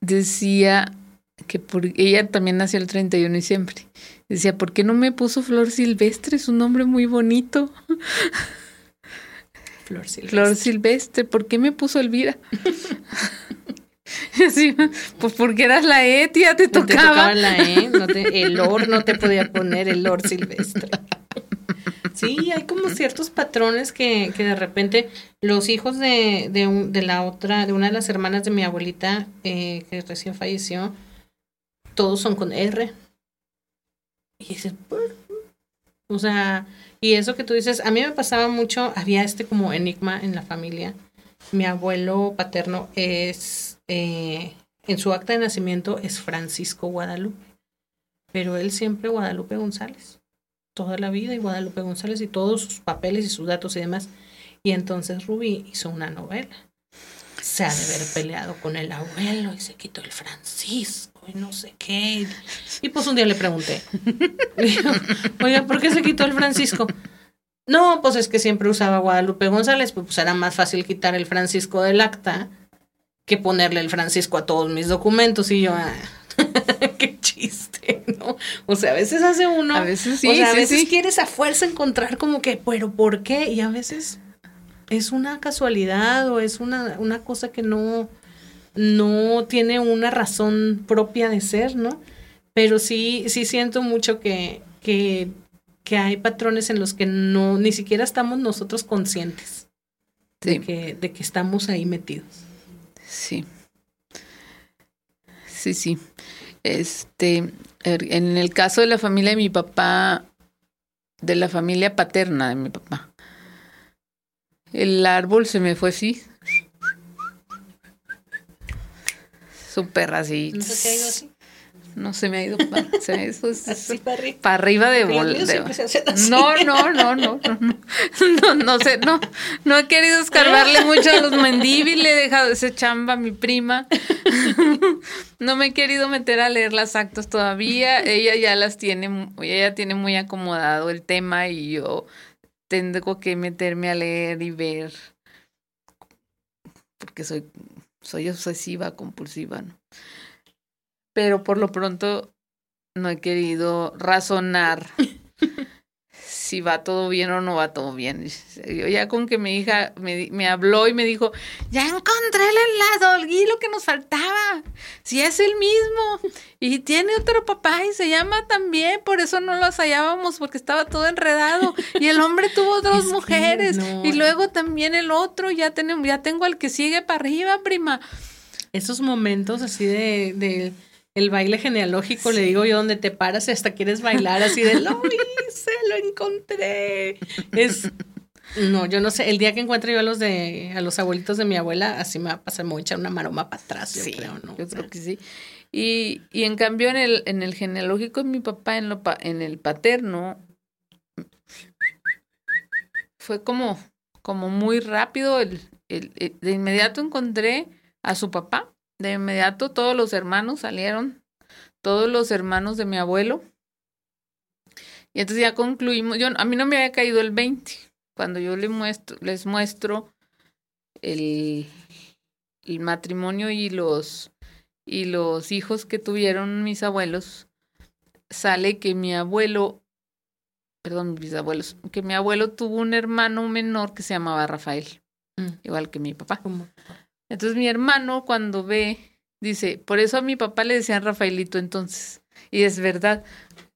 decía que por, ella también nació el 31 de diciembre. Decía, ¿por qué no me puso Flor Silvestre? Es un nombre muy bonito. Flor Silvestre. Flor Silvestre, ¿por qué me puso Elvira? Sí, pues porque eras la E, tía, te tocaba. Te tocaba la E, no te, el Lord no te podía poner el Lord Silvestre. Sí, hay como ciertos patrones que, que de repente los hijos de, de, de, la otra, de una de las hermanas de mi abuelita eh, que recién falleció, todos son con R. Y dices, o sea, y eso que tú dices, a mí me pasaba mucho, había este como enigma en la familia. Mi abuelo paterno es, eh, en su acta de nacimiento es Francisco Guadalupe, pero él siempre Guadalupe González, toda la vida y Guadalupe González y todos sus papeles y sus datos y demás. Y entonces Rubí hizo una novela. Se ha de haber peleado con el abuelo y se quitó el Francisco no sé qué. Y pues un día le pregunté, oye, ¿por qué se quitó el Francisco? No, pues es que siempre usaba Guadalupe González, pues, pues era más fácil quitar el Francisco del acta que ponerle el Francisco a todos mis documentos y yo, ah, qué chiste, ¿no? O sea, a veces hace uno, a veces sí, o sea, a sí, veces sí. quieres a fuerza encontrar como que, pero ¿por qué? Y a veces es una casualidad o es una, una cosa que no, no tiene una razón propia de ser, ¿no? Pero sí, sí siento mucho que, que que hay patrones en los que no, ni siquiera estamos nosotros conscientes Sí. de, que, de que estamos ahí metidos. Sí. Sí, sí. Este, er, en el caso de la familia de mi papá, de la familia paterna de mi papá, el árbol se me fue así. Súper así. ¿No se ha ido así? No se me ha ido para, se me ha ido Así para arriba. para arriba de bol. No, no, no, no, no, no, sé, no, no he querido escarbarle mucho a los mendíbiles, le he dejado ese chamba a mi prima. No me he querido meter a leer las actas todavía. Ella ya las tiene, ella ya tiene muy acomodado el tema y yo tengo que meterme a leer y ver porque soy, soy obsesiva, compulsiva, ¿no? Pero por lo pronto no he querido razonar si va todo bien o no va todo bien. Yo ya con que mi hija me, me habló y me dijo, ya encontré el enlace, Olgui, lo que nos faltaba. Si es el mismo. Y tiene otro papá y se llama también, por eso no los hallábamos, porque estaba todo enredado. Y el hombre tuvo dos mujeres. no. Y luego también el otro, ya tenemos, ya tengo al que sigue para arriba, prima. Esos momentos así de, de el baile genealógico, le digo yo, donde te paras y hasta quieres bailar así de lo hice, lo encontré. Es no, yo no sé, el día que encuentre yo a los de a los abuelitos de mi abuela, así me va a pasar, me voy a echar una maroma para atrás, yo Sí, creo, ¿no? Yo creo que sí. Y, y en cambio en el, en el genealógico de mi papá, en, lo pa- en el paterno, fue como, como muy rápido. El, el- el- de inmediato encontré a su papá. De inmediato todos los hermanos salieron. Todos los hermanos de mi abuelo. Y entonces ya concluimos. Yo, a mí no me había caído el 20. Cuando yo les muestro, les muestro el, el matrimonio y los y los hijos que tuvieron mis abuelos, sale que mi abuelo, perdón, mis bisabuelos, que mi abuelo tuvo un hermano menor que se llamaba Rafael, Mm. igual que mi papá. como- Entonces mi hermano cuando ve, dice, por eso a mi papá le decían Rafaelito entonces. Y es verdad,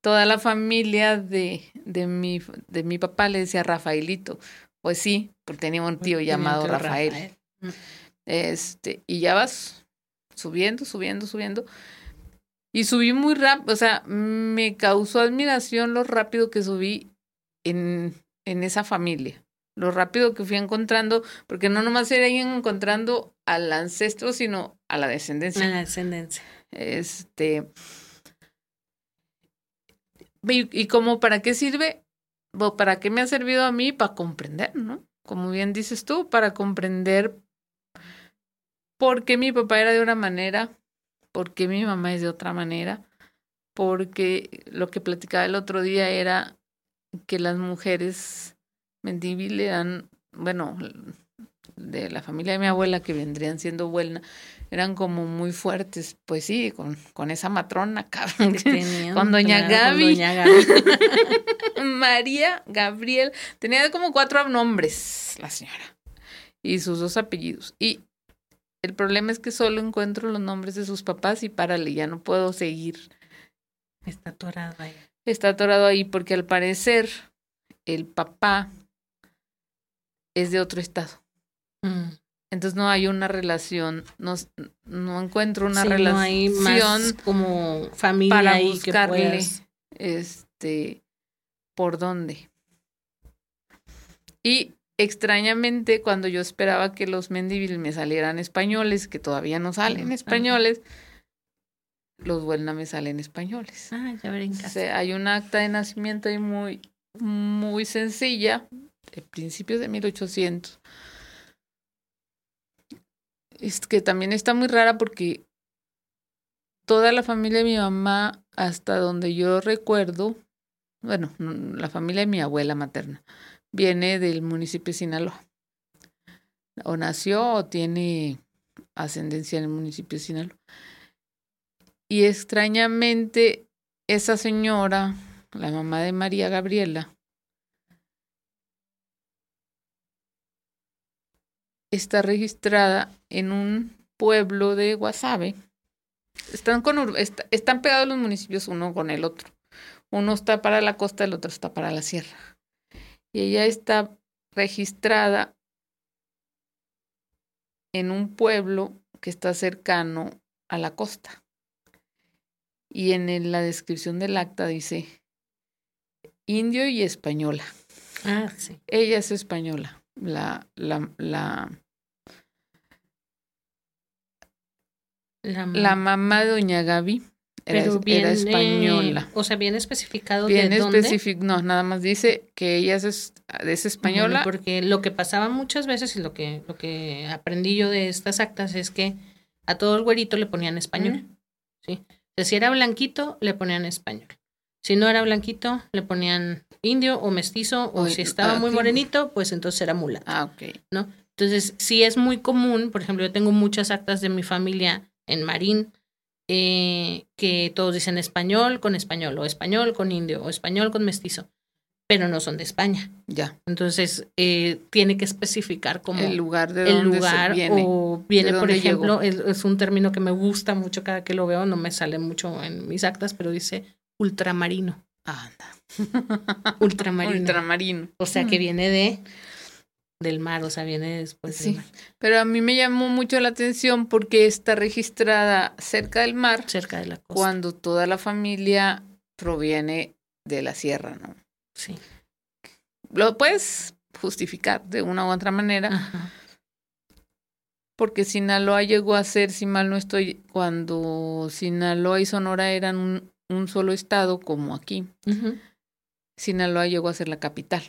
toda la familia de, de, mi, de mi papá le decía Rafaelito. Pues sí, porque tenía un tío llamado Rafael. Este, y ya vas subiendo, subiendo, subiendo. Y subí muy rápido, o sea, me causó admiración lo rápido que subí en, en esa familia. Lo rápido que fui encontrando, porque no nomás era ir encontrando al ancestro, sino a la descendencia. A la descendencia. Este. Y, y como para qué sirve, o para qué me ha servido a mí, para comprender, ¿no? Como bien dices tú, para comprender por qué mi papá era de una manera, por qué mi mamá es de otra manera, porque lo que platicaba el otro día era que las mujeres Mendívil eran, bueno, de la familia de mi abuela que vendrían siendo buenas, eran como muy fuertes, pues sí, con, con esa matrona, cabrón, con doña Gaby. María Gabriel, tenía como cuatro nombres la señora y sus dos apellidos. Y el problema es que solo encuentro los nombres de sus papás y párale, ya no puedo seguir. Está atorado ahí. Está atorado ahí porque al parecer el papá es de otro estado. Mm. Entonces no hay una relación, no, no encuentro una relación no hay más como familia para buscarle este por dónde. Y extrañamente cuando yo esperaba que los Mendivil me salieran españoles, que todavía no salen españoles, los Buelna me salen españoles. Ah, ya veré hay un acta de nacimiento ahí muy muy sencilla, principios de 1800 es que también está muy rara porque toda la familia de mi mamá, hasta donde yo recuerdo, bueno, la familia de mi abuela materna, viene del municipio de Sinaloa. O nació o tiene ascendencia en el municipio de Sinaloa. Y extrañamente, esa señora, la mamá de María Gabriela, está registrada en un pueblo de Guasave. Están, con, están pegados los municipios uno con el otro. Uno está para la costa, el otro está para la sierra. Y ella está registrada en un pueblo que está cercano a la costa. Y en la descripción del acta dice indio y española. Ah, sí. Ella es española la, la, la, la, mamá de Doña Gaby era, era española. o sea, bien especificado bien de no, nada más dice que ella es, es española. porque lo que pasaba muchas veces y lo que, lo que aprendí yo de estas actas es que a todo el güerito le ponían español. ¿sí? si era blanquito, le ponían español. Si no era blanquito, le ponían indio o mestizo, o, si estaba ah, muy morenito, pues entonces era mulato. Ah, ok. ¿No? Entonces, sí es muy común, por ejemplo, yo tengo muchas actas de mi familia en Marín, eh, que todos dicen español con español, o español con indio, o español con mestizo, pero no son de España. Ya. Entonces, eh, tiene que especificar como el lugar de el lugar viene, o viene, por ejemplo, es, es, un término que me gusta mucho cada que lo veo, no me sale mucho en mis actas, pero dice ultramarino. Anda. Ultramarino. Ultramarino. O sea, que viene de del mar, o sea, viene después sí, Pero a mí me llamó mucho la atención porque está registrada cerca del mar. Cerca de la costa. Cuando toda la familia proviene de la sierra, ¿no? Sí. Lo puedes justificar de una u otra manera. Ajá. Porque Sinaloa llegó a ser, si mal no estoy, cuando Sinaloa y Sonora eran un, un solo estado como aquí, Sinaloa llegó a ser la capital.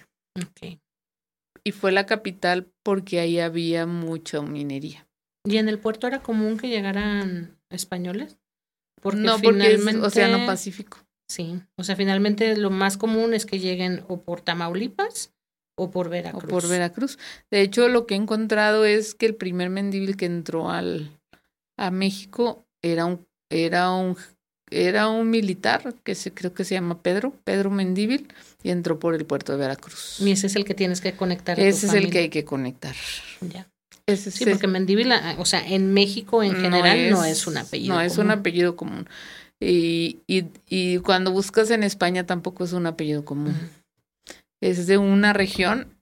Y fue la capital porque ahí había mucha minería. ¿Y en el puerto era común que llegaran españoles? Porque no, porque es Océano Pacífico. Sí, o sea, finalmente lo más común es que lleguen o por Tamaulipas o por Veracruz. O por Veracruz. De hecho, lo que he encontrado es que el primer mendíbil que entró al, a México era un, era un era un militar que se, creo que se llama Pedro, Pedro Mendíbil, y entró por el puerto de Veracruz. Y ese es el que tienes que conectar. ese es el que hay que conectar. Ya. sí, porque Mendíbil, o sea, en México en general no es un apellido. No, es un apellido común. Y, y, y, cuando buscas en España tampoco es un apellido común. Es de una región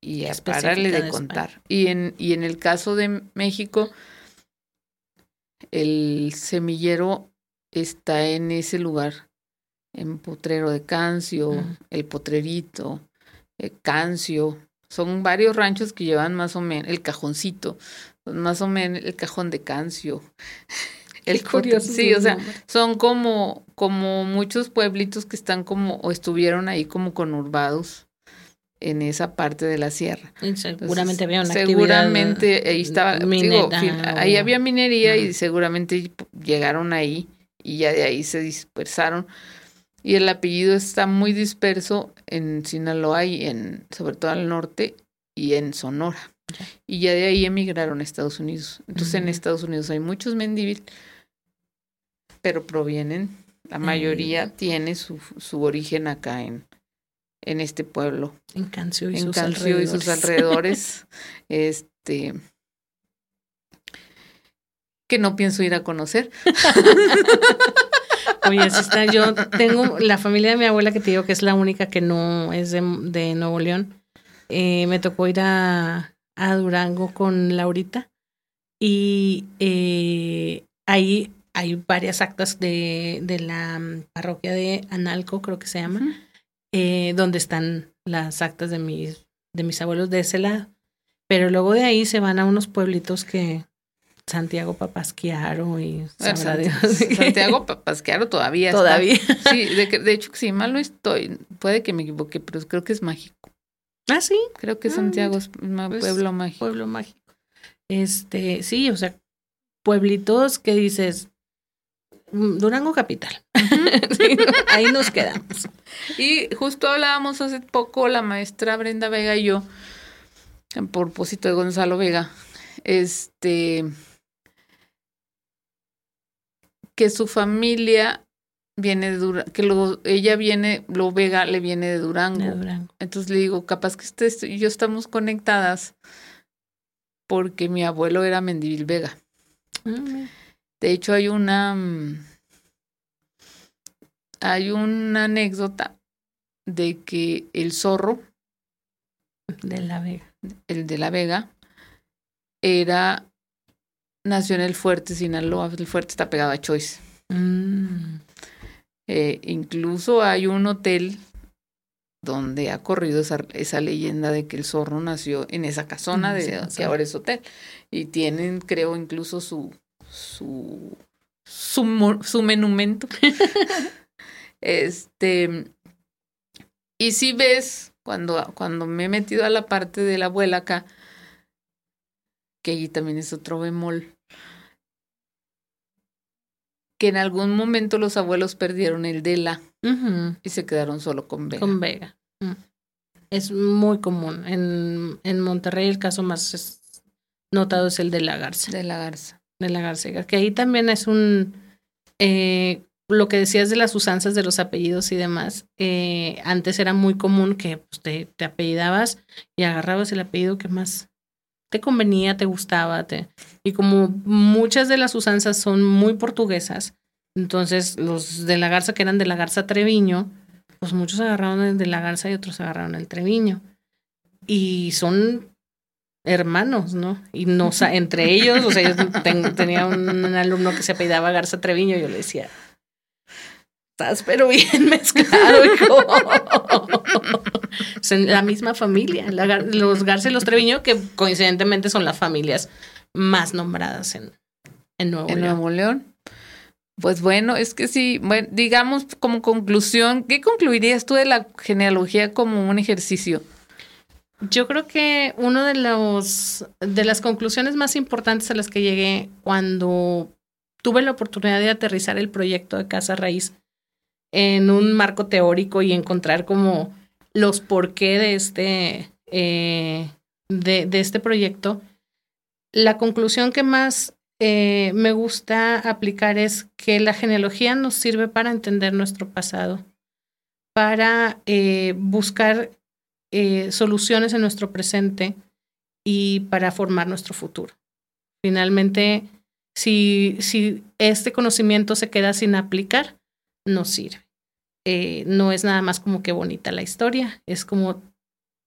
y a pararle de, de contar. Y en, y en el caso de México, el semillero está en ese lugar, en Potrero de Cancio, el Potrerito, el Cancio. Son varios ranchos que llevan más o menos, el cajoncito, más o menos el cajón de Cancio. El curiosos Sí, o sea, son como, como muchos pueblitos que están como, o estuvieron ahí como conurbados en esa parte de la sierra. Entonces, seguramente había una Seguramente ahí estaba, digo, minera ahí había minería y seguramente llegaron ahí y ya de ahí se dispersaron. Y el apellido está muy disperso en Sinaloa y en, sobre todo al norte y en Sonora. Y ya de ahí emigraron a Estados Unidos. Entonces en. Estados Unidos hay muchos mendívil, pero provienen, la mayoría tiene su, su origen acá en, en este pueblo en Cancio y en sus Cancio y sus alrededores. alrededores. este. Que no pienso ir a conocer. Oye, sí está, yo tengo la familia de mi abuela que te digo que es la única que no es de, de Nuevo León. Eh, me tocó ir a, a Durango con Laurita y eh, ahí hay varias actas de, de la parroquia de Analco, creo que se llama, eh, donde están las actas de mis, de mis abuelos de ese lado. Pero luego de ahí se van a unos pueblitos que Santiago Papasquiaro y Ah, sabrá Sant- Dios. Santiago Papasquiaro todavía está. Todavía. Sí, de, de hecho, si mal no estoy, puede que me equivoque, pero creo que es mágico. Ah, sí, Creo que Ah, Santiago es un pues, pueblo mágico. pueblo mágico. Este, sí, o sea, pueblitos que dices mm, Durango capital. Sí, ahí nos quedamos. Y justo hablábamos hace poco la maestra Brenda Vega y yo, a propósito de Gonzalo Vega, este, que su familia viene de Durango, que lo, ella viene, lo Vega le viene de Durango. De Durango. Entonces le digo, capaz que usted y yo estamos conectadas porque mi abuelo era Mendivil Vega. Ah. De hecho, hay una. mm, Hay una anécdota de que el zorro, De la Vega. el de la Vega, era. Nació en el Fuerte, Sinaloa. El Fuerte está pegado a Choice. Mm, Eh, incluso hay un hotel donde ha corrido esa, esa leyenda de que el zorro nació en esa casona En de, que ahora es hotel. Y tienen, creo, incluso su su su, su monumento. este y si ves cuando cuando me he metido a la parte de la abuela acá que allí también es otro bemol que en algún momento los abuelos perdieron el de la y se quedaron solo con Vega. Con Vega. Mm. Es muy común. En, en Monterrey el caso más notado es el de la Garza. De la Garza. de la Garcega, que ahí también es un, eh, lo que decías de las usanzas de los apellidos y demás, eh, antes era muy común que pues, te, te apellidabas y agarrabas el apellido que más te convenía, te gustaba, te, y como muchas de las usanzas son muy portuguesas, entonces los de la Garza que eran de la Garza Treviño, pues muchos agarraron el de la Garza y otros agarraron el Treviño. Y son hermanos, ¿no? Y no entre ellos, o sea, yo ten- tenía un, alumno que se apellidaba Garza Treviño, yo le decía, estás pero bien mezclado, hijo. La misma familia, la Gar- los Garza y los Treviño, que coincidentemente son las familias más nombradas en, en Nuevo en León. Nuevo León. Pues bueno, es que sí, bueno, digamos como conclusión, ¿qué concluirías tú de la genealogía como un ejercicio? Yo creo que uno de los de las conclusiones más importantes a las que llegué cuando tuve la oportunidad de aterrizar el proyecto de Casa Raíz en un marco teórico y encontrar como los por qué de este eh, de, de este proyecto, la conclusión que más eh, me gusta aplicar es que la genealogía nos sirve para entender nuestro pasado, para eh, buscar soluciones en nuestro presente y para formar nuestro futuro. Finalmente, si, si este conocimiento se queda sin aplicar, no sirve. Eh, no es nada más como que bonita la historia, es como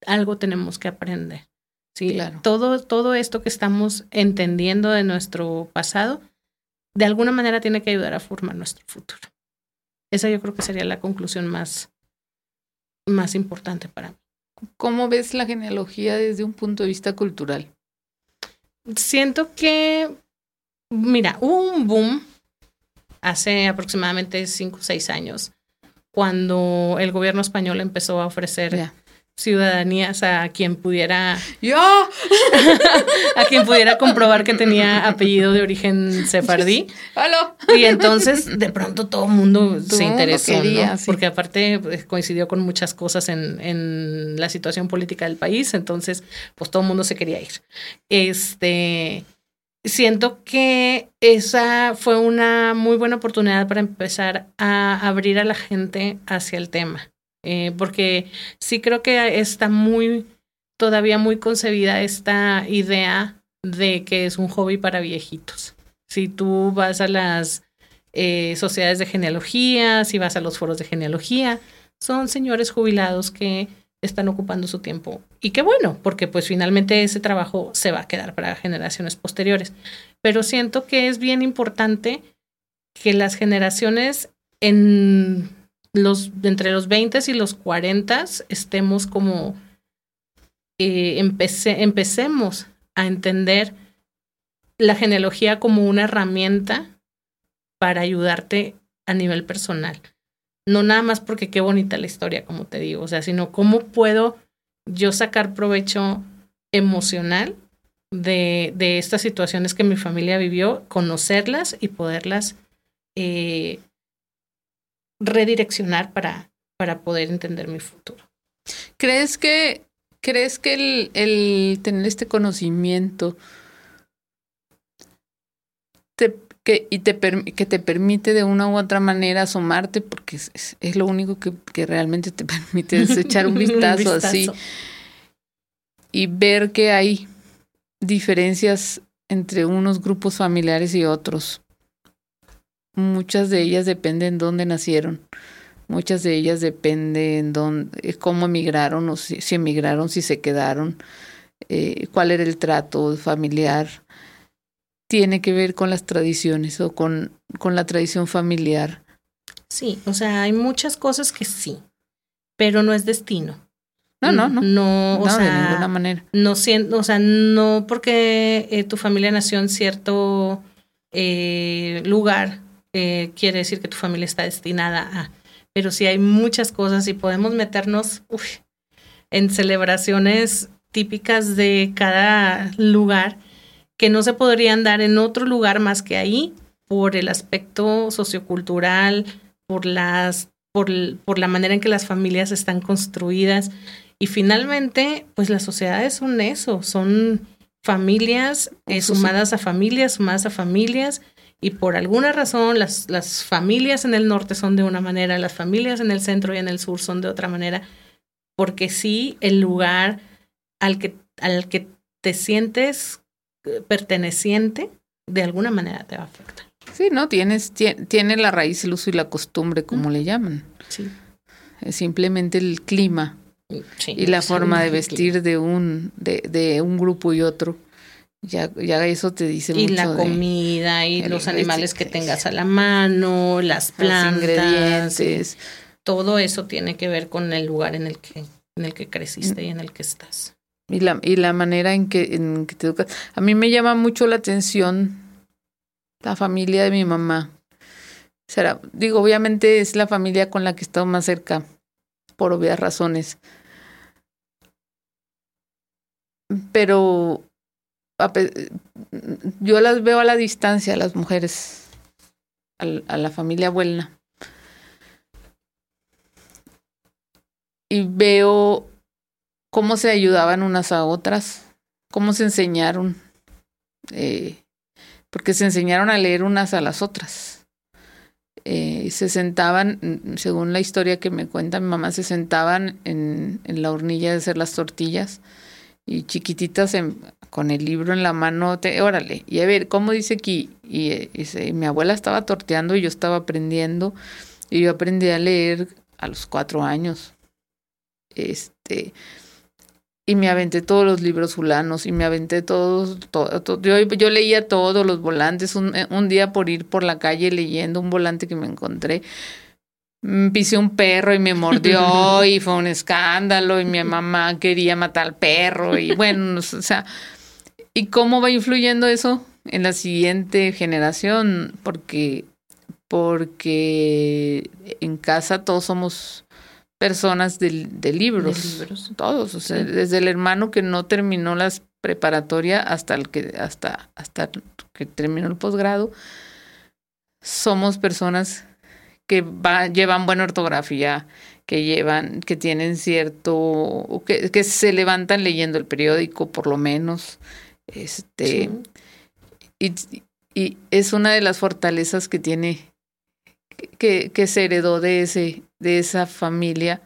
algo tenemos que aprender. Sí, claro. todo, todo esto que estamos entendiendo de nuestro pasado, de alguna manera tiene que ayudar a formar nuestro futuro. Esa yo creo que sería la conclusión más, más importante para mí. ¿Cómo ves la genealogía desde un punto de vista cultural? Siento que, mira, hubo un boom hace aproximadamente cinco o seis años, cuando el gobierno español empezó a ofrecer ciudadanías a quien pudiera yo a quien pudiera comprobar que tenía apellido de origen sefardí. Y entonces de pronto todo el mundo se interesó porque aparte pues, coincidió con muchas cosas en, en la situación política del país entonces pues todo el mundo se quería ir. Este siento que esa fue una muy buena oportunidad para empezar a abrir a la gente hacia el tema eh, porque sí creo que está muy, todavía muy concebida esta idea de que es un hobby para viejitos. Si tú vas a las eh, sociedades de genealogía, si vas a los foros de genealogía, son señores jubilados que están ocupando su tiempo. Y qué bueno, porque pues finalmente ese trabajo se va a quedar para generaciones posteriores. Pero siento que es bien importante que las generaciones en los, entre los 20 y los 40 estemos como, eh, empecemos a entender la genealogía como una herramienta para ayudarte a nivel personal. No nada más porque qué bonita la historia, como te digo, o sea, sino cómo puedo yo sacar provecho emocional de, de estas situaciones que mi familia vivió, conocerlas y poderlas eh, redireccionar para, para poder entender mi futuro. ¿Crees que, crees que el, el tener este conocimiento te, que, y te, que te permite de una u otra manera asomarte, porque es, es lo único que, que, realmente te permite es echar un vistazo, así y ver que hay diferencias entre unos grupos familiares y otros muchas de ellas dependen de dónde nacieron, muchas de ellas dependen dónde, eh, cómo emigraron o si, emigraron, si se quedaron, eh, cuál era el trato familiar. Tiene que ver con las tradiciones o con, con la tradición familiar. Sí, o sea, hay muchas cosas que sí, pero no es destino. No, no, no. No, o sea, de ninguna manera. No, o sea, no porque eh, tu familia nació en cierto lugar eh, quiere decir que tu familia está destinada a. Pero sí hay muchas cosas y podemos meternos en celebraciones típicas de cada lugar que no se podrían dar en otro lugar más que ahí por el aspecto sociocultural, por las por, por la manera en que las familias están construidas. Y finalmente, pues las sociedades son eso, son familias eh, sumadas a familias, sumadas a familias y por alguna razón las, las familias en el norte son de una manera, las familias en el centro y en el sur son de otra manera, porque sí el lugar al que, al que te sientes perteneciente, de alguna manera te va a afectar. Sí, ¿no? Tienes, tiene la raíz, el uso y la costumbre, como le llaman. Sí. Es simplemente el clima y la forma de vestir de un, de, de un grupo y otro ya, ya eso te dice y mucho. Y la comida, y los animales que tengas a la mano, las plantas, los ingredientes. Todo eso tiene que ver con el lugar en el que, en el que creciste y en el que estás. Y la, y la manera en que, en que te educas. A mí me llama mucho la atención la familia de mi mamá. Será, digo, obviamente es la familia con la que he estado más cerca, por obvias razones. Pero yo las veo a la distancia, las mujeres, a, la familia abuela. Y veo cómo se ayudaban unas a otras, cómo se enseñaron, eh, porque se enseñaron a leer unas a las otras. Eh, se sentaban, según la historia que me cuenta mi mamá, se sentaban en, la hornilla de hacer las tortillas y chiquititas con el libro en la mano, te, órale, y a ver, ¿cómo dice aquí? Y, mi abuela estaba torteando y yo estaba aprendiendo, y yo aprendí a leer a los cuatro años. Este, y me aventé todos los libros fulanos y me aventé todos, todo, yo, yo, leía todos los volantes, un, un, día por ir por la calle leyendo un volante que me encontré, mm, pisé un perro y me mordió y fue un escándalo y mi mamá quería matar al perro y bueno, o sea, ¿y cómo va influyendo eso en la siguiente generación? Porque, porque en casa todos somos personas de, de libros, todos, o sea, desde el hermano que no terminó la preparatoria hasta el que hasta hasta que terminó el posgrado, somos personas que va, llevan buena ortografía, que llevan, que tienen cierto, que, que se levantan leyendo el periódico por lo menos, este, y, y es una de las fortalezas que tiene que, que se heredó de ese, de esa familia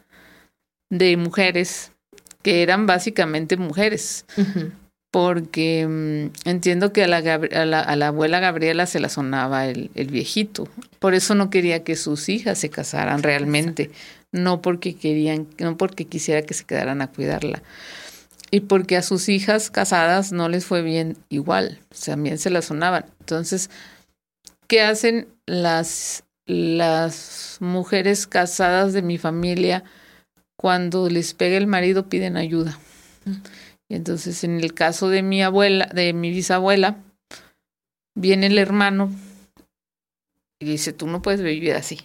de mujeres que eran básicamente mujeres. Porque mm, entiendo que a la, a, la, a la, abuela Gabriela se la sonaba el, el, viejito. Por eso no quería que sus hijas se casaran realmente. No porque querían, no porque quisiera que se quedaran a cuidarla. Y porque a sus hijas casadas no les fue bien igual. También se la sonaban. Entonces, ¿qué hacen las las mujeres casadas de mi familia, cuando les pega el marido, piden ayuda. Y entonces, en el caso de mi abuela, de mi bisabuela, viene el hermano y dice, tú no puedes vivir así.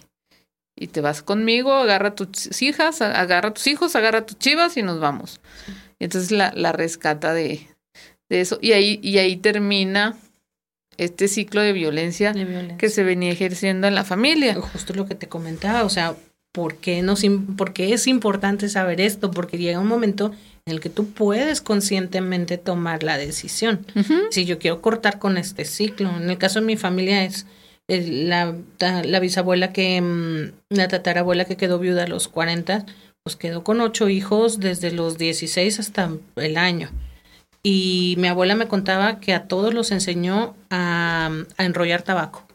Y te vas conmigo, agarra a tus hijas, agarra a tus hijos, agarra a tus chivas y nos vamos. Y entonces la, la rescata de, de eso. Y ahí, y ahí termina este ciclo de violencia, que se venía ejerciendo en la familia. Justo lo que te comentaba, o sea, ¿por qué, nos, ¿por es importante saber esto? Porque llega un momento en el que tú puedes conscientemente tomar la decisión. Si yo quiero cortar con este ciclo, en el caso de mi familia es la, la bisabuela que, mm, la tatarabuela que quedó viuda a los 40, pues quedó con ocho hijos desde los 16 hasta el año. Y mi abuela me contaba que a todos los enseñó a, enrollar tabaco.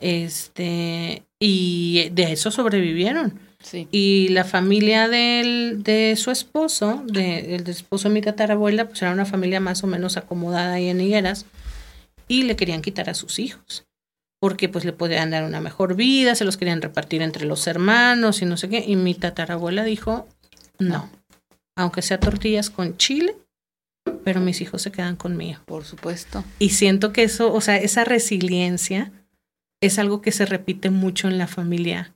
Este, y de eso sobrevivieron. Sí. Y la familia del, de su esposo, de, el esposo de mi tatarabuela, pues era una familia más o menos acomodada ahí en Higueras, y le querían quitar a sus hijos, porque pues le podían dar una mejor vida, se los querían repartir entre los hermanos y no sé qué, y mi tatarabuela dijo, no, aunque sea tortillas con chile, pero mis hijos se quedan conmigo. Por supuesto. Y siento que eso, o sea, esa resiliencia es algo que se repite mucho en la familia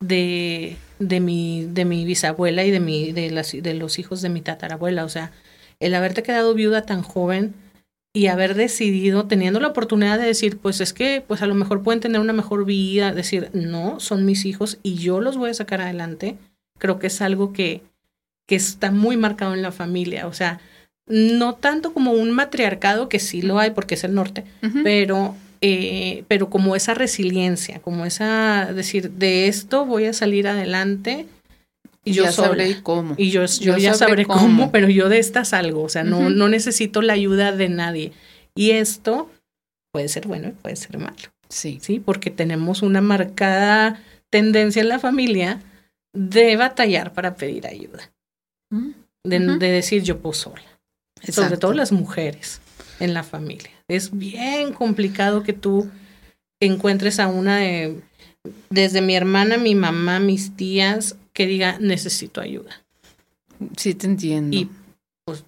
de, de, mi, de mi bisabuela y de, mi, de, las, de los hijos de mi tatarabuela. O sea, el haberte quedado viuda tan joven y haber decidido, teniendo la oportunidad de decir, pues es que, pues a lo mejor pueden tener una mejor vida, decir, no, son mis hijos y yo los voy a sacar adelante, creo que es algo que, que está muy marcado en la familia. O sea, no tanto como un matriarcado, que sí lo hay porque es el norte, pero, eh, pero como esa resiliencia, como esa, decir, de esto voy a salir adelante. Y yo ya sabré cómo. Y yo, yo, ya sabré, cómo. pero yo de esta salgo, o sea, no, no necesito la ayuda de nadie. Y esto puede ser bueno y puede ser malo. Sí. Sí, porque tenemos una marcada tendencia en la familia de batallar para pedir ayuda. de, de, decir yo puedo sola sobre todo las mujeres en la familia. Es bien complicado que tú encuentres a una de, desde mi hermana, mi mamá, mis tías, que diga, necesito ayuda. Sí, te entiendo. Y pues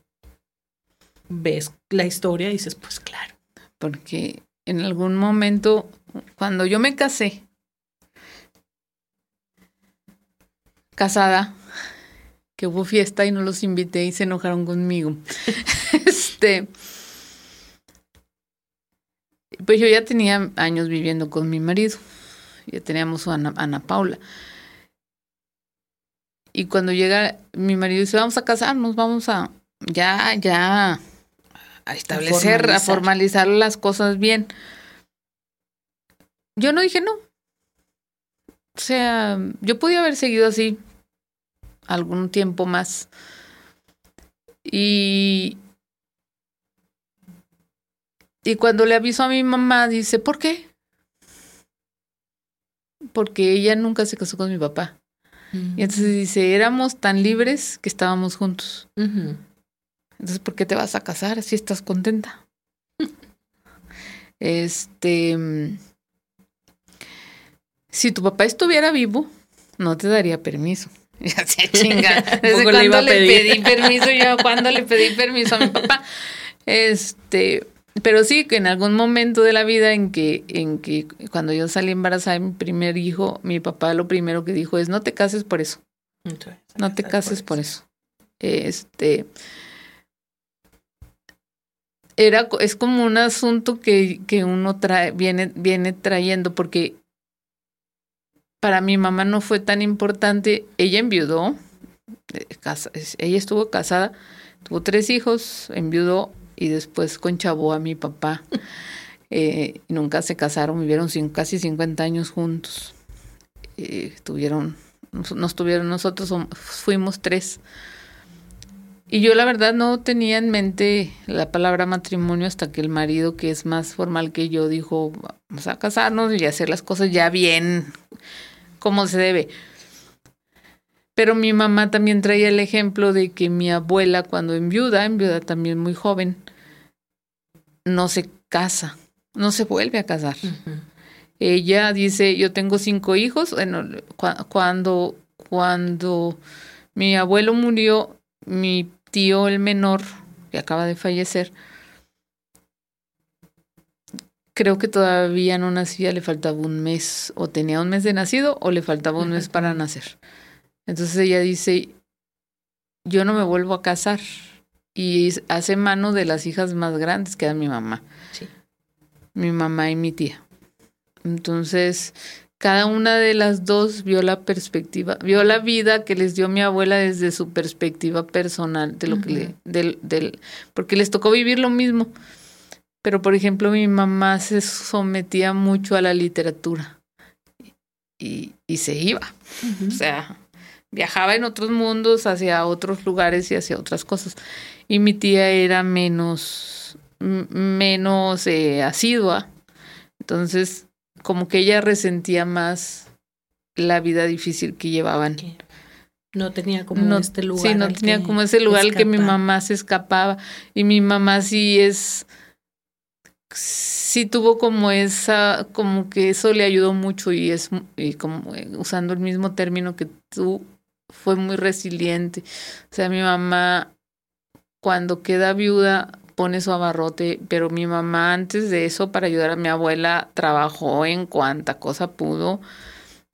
ves la historia y dices, pues claro. Porque en algún momento, cuando yo me casé, casada, que hubo fiesta y no los invité y se enojaron conmigo. este. Pues yo ya tenía años viviendo con mi marido. Ya teníamos a Ana, Ana Paula. Y cuando llega mi marido dice, vamos a casarnos, vamos a ya, ya a establecer, formalizar, a formalizar las cosas bien. Yo no dije no. O sea, yo podía haber seguido así algún tiempo más. Y, y cuando le avisó a mi mamá, dice, ¿por qué? Porque ella nunca se casó con mi papá. Y entonces dice, éramos tan libres que estábamos juntos. Entonces, ¿por qué te vas a casar si estás contenta? este, si tu papá estuviera vivo, no te daría permiso. Ya se chinga. ¿Desde cuándo le, pedí permiso yo? ¿Cuándo le pedí permiso a mi papá? Este, pero sí que en algún momento de la vida en que, en que cuando yo salí embarazada de mi primer hijo, mi papá lo primero que dijo es no te cases por eso. no te cases por eso. Este era es como un asunto que, que uno trae, viene, viene trayendo, porque para mi mamá no fue tan importante. Ella enviudó, eh, ella estuvo casada, tuvo tres hijos, enviudó y después conchabó a mi papá. Eh, nunca se casaron, vivieron casi 50 años juntos. Eh, tuvieron, nos, tuvieron nosotros, fuimos tres. Y yo la verdad no tenía en mente la palabra matrimonio hasta que el marido, que es más formal que yo, dijo, vamos a casarnos y hacer las cosas ya bien, como se debe. Pero mi mamá también traía el ejemplo de que mi abuela cuando enviuda, enviuda también muy joven, no se casa, no se vuelve a casar. Ella dice, yo tengo cinco hijos. Bueno, cuando, cuando mi abuelo murió, mi tío el menor, que acaba de fallecer, creo que todavía no nacía, le faltaba un mes, o tenía un mes de nacido, o le faltaba un mes para nacer. Entonces ella dice, yo no me vuelvo a casar. Y hace mano de las hijas más grandes, que era mi mamá. Sí. Mi mamá y mi tía. Entonces, cada una de las dos vio la perspectiva, vio la vida que les dio mi abuela desde su perspectiva personal, de lo que le, del, del, porque les tocó vivir lo mismo. Pero, por ejemplo, mi mamá se sometía mucho a la literatura y, y se iba. O sea, viajaba en otros mundos, hacia otros lugares y hacia otras cosas. Y mi tía era menos, menos eh, asidua. Entonces, como que ella resentía más la vida difícil que llevaban. No tenía como este lugar. Sí, no tenía como ese lugar al que mi mamá se escapaba. Y mi mamá sí es sí tuvo como esa, como que eso le ayudó mucho y es, y como eh, usando el mismo término que tú, fue muy resiliente. O sea, mi mamá cuando queda viuda pone su abarrote, pero mi mamá antes de eso, para ayudar a mi abuela, trabajó en cuanta cosa pudo.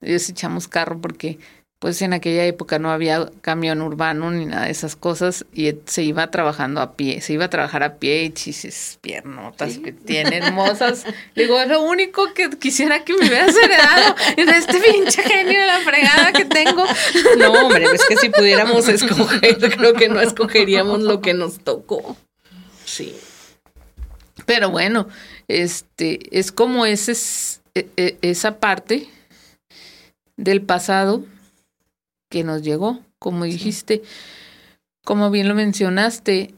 Ellos echamos carro porque pues en aquella época no había camión urbano ni nada de esas cosas y se iba trabajando a pie, se iba a trabajar a pie y chises piernotas que tiene hermosas. Digo, es lo único que quisiera que me hubieras heredado en este pinche genio de la fregada que tengo. No, hombre, es que si pudiéramos escoger, creo que no escogeríamos lo que nos tocó. Sí. Pero bueno, este es como ese, e, e, esa parte del pasado que nos llegó, como dijiste, como bien lo mencionaste,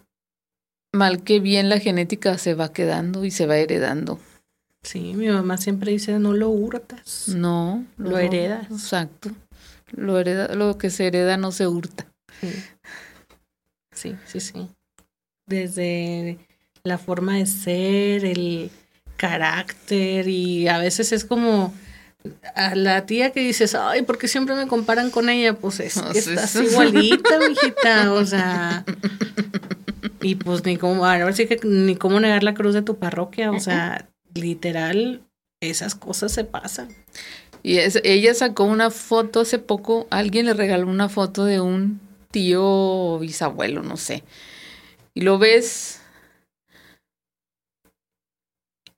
mal que bien la genética se va quedando y se va heredando. Sí, mi mamá siempre dice, no lo hurtas. No, lo, heredas. Exacto. Lo, hereda, lo que se hereda no se hurta. Sí, sí, sí. Desde la forma de ser, el carácter y a veces es como a la tía que dices, ay, porque siempre me comparan con ella? Pues es que estás igualita, mijita, o sea. Y pues ni cómo, a ver si que ni cómo negar la cruz de tu parroquia, o sea, literal, esas cosas se pasan. Y ella sacó una foto hace poco, alguien le regaló una foto de un tío o bisabuelo, no sé. Y lo ves.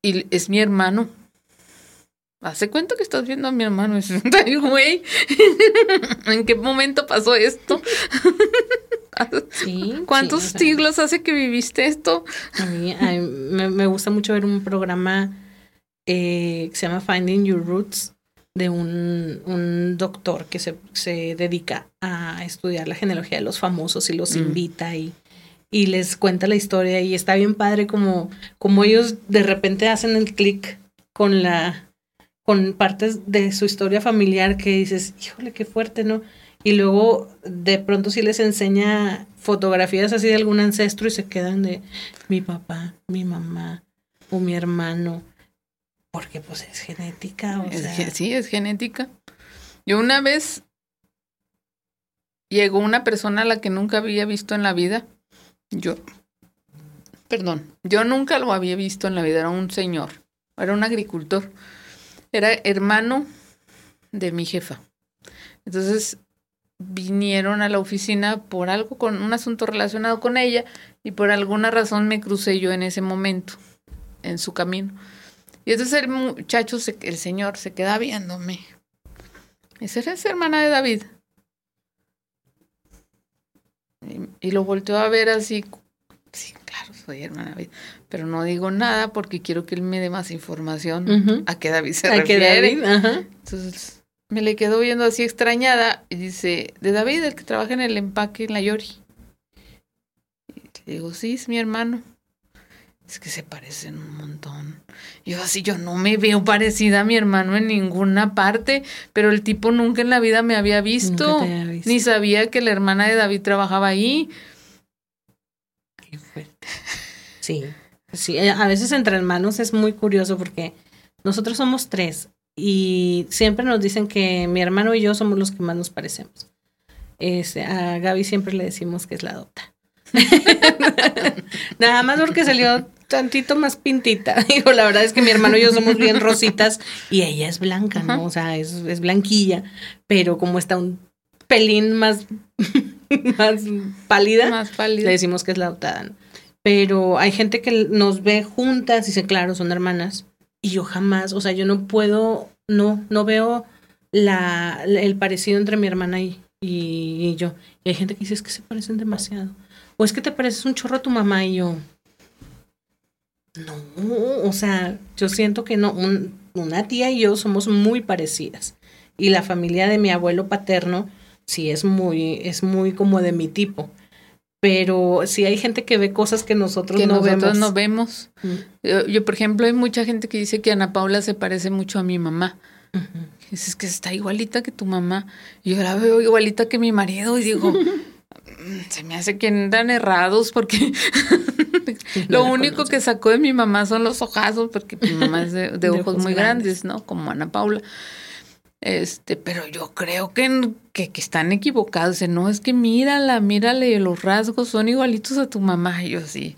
Y es mi hermano. Hace cuenta que estás viendo a mi hermano. güey, ¿en qué momento pasó esto? ¿Cuántos siglos hace que viviste esto? A mí, me, gusta mucho ver un programa eh, que se llama Finding Your Roots de un, un doctor que se, se, dedica a estudiar la genealogía de los famosos y los mm. invita y, y les cuenta la historia y está bien padre como, como ellos de repente hacen el clic con la con partes de su historia familiar que dices, híjole, qué fuerte, ¿no? y luego de pronto sí les enseña fotografías así de algún ancestro y se quedan de mi papá, mi mamá o mi hermano, porque pues es genética. O sea. sí, es genética. Yo una vez llegó una persona a la que nunca había visto en la vida. Yo, perdón, yo nunca lo había visto en la vida, era un señor, era un agricultor, era hermano de mi jefa. Entonces vinieron a la oficina por algo con un asunto relacionado con ella y por alguna razón me crucé yo en ese momento en su camino. Y entonces el muchacho, el señor, se queda viéndome. Esa es hermana de David. Y, lo volteó a ver así. Sí, claro, soy hermana David. Pero no digo nada porque quiero que él me dé más información a qué David se refiere. Entonces me le quedó viendo así extrañada y dice, de David, el que trabaja en el empaque en la Yori. Y le digo, sí, es mi hermano. Es que se parecen un montón. Yo así, yo no me veo parecida a mi hermano en ninguna parte, pero el tipo nunca en la vida me había visto, visto. ni sabía que la hermana de David trabajaba ahí. Qué fuerte. Sí, sí, eh, a veces entre hermanos es muy curioso porque nosotros somos tres y siempre nos dicen que mi hermano y yo somos los que más nos parecemos. Este, a Gaby siempre le decimos que es la adopta. Nada más porque salió tantito más pintita. Digo, la verdad es que mi hermano y yo somos bien rositas y ella es blanca, ¿no? O sea, es, es blanquilla, pero como está un pelín más, más pálida, más pálida, le decimos que es la adoptada. Pero hay gente que nos ve juntas y dice, claro, son hermanas. Y yo jamás, o sea, yo no puedo, no, no veo la, el parecido entre mi hermana y, y, yo. Y hay gente que dice, es que se parecen demasiado. O es que te pareces un chorro a tu mamá y yo. No, o sea, yo siento que no, una tía y yo somos muy parecidas. Y la familia de mi abuelo paterno sí es muy, es muy como de mi tipo pero si hay gente que ve cosas que nosotros que no nosotros vemos. no vemos. Yo, por ejemplo, hay mucha gente que dice que Ana Paula se parece mucho a mi mamá. Es que está igualita que tu mamá. Y yo la veo igualita que mi marido y digo, se me hace que andan errados porque lo único que sacó de mi mamá son los ojazos, porque mi mamá es de, ojos, muy grandes, ¿no? Como Ana Paula. Este, pero yo creo que, que, están equivocados. No, es que mírala, mírale, los rasgos son igualitos a tu mamá. Y yo sí.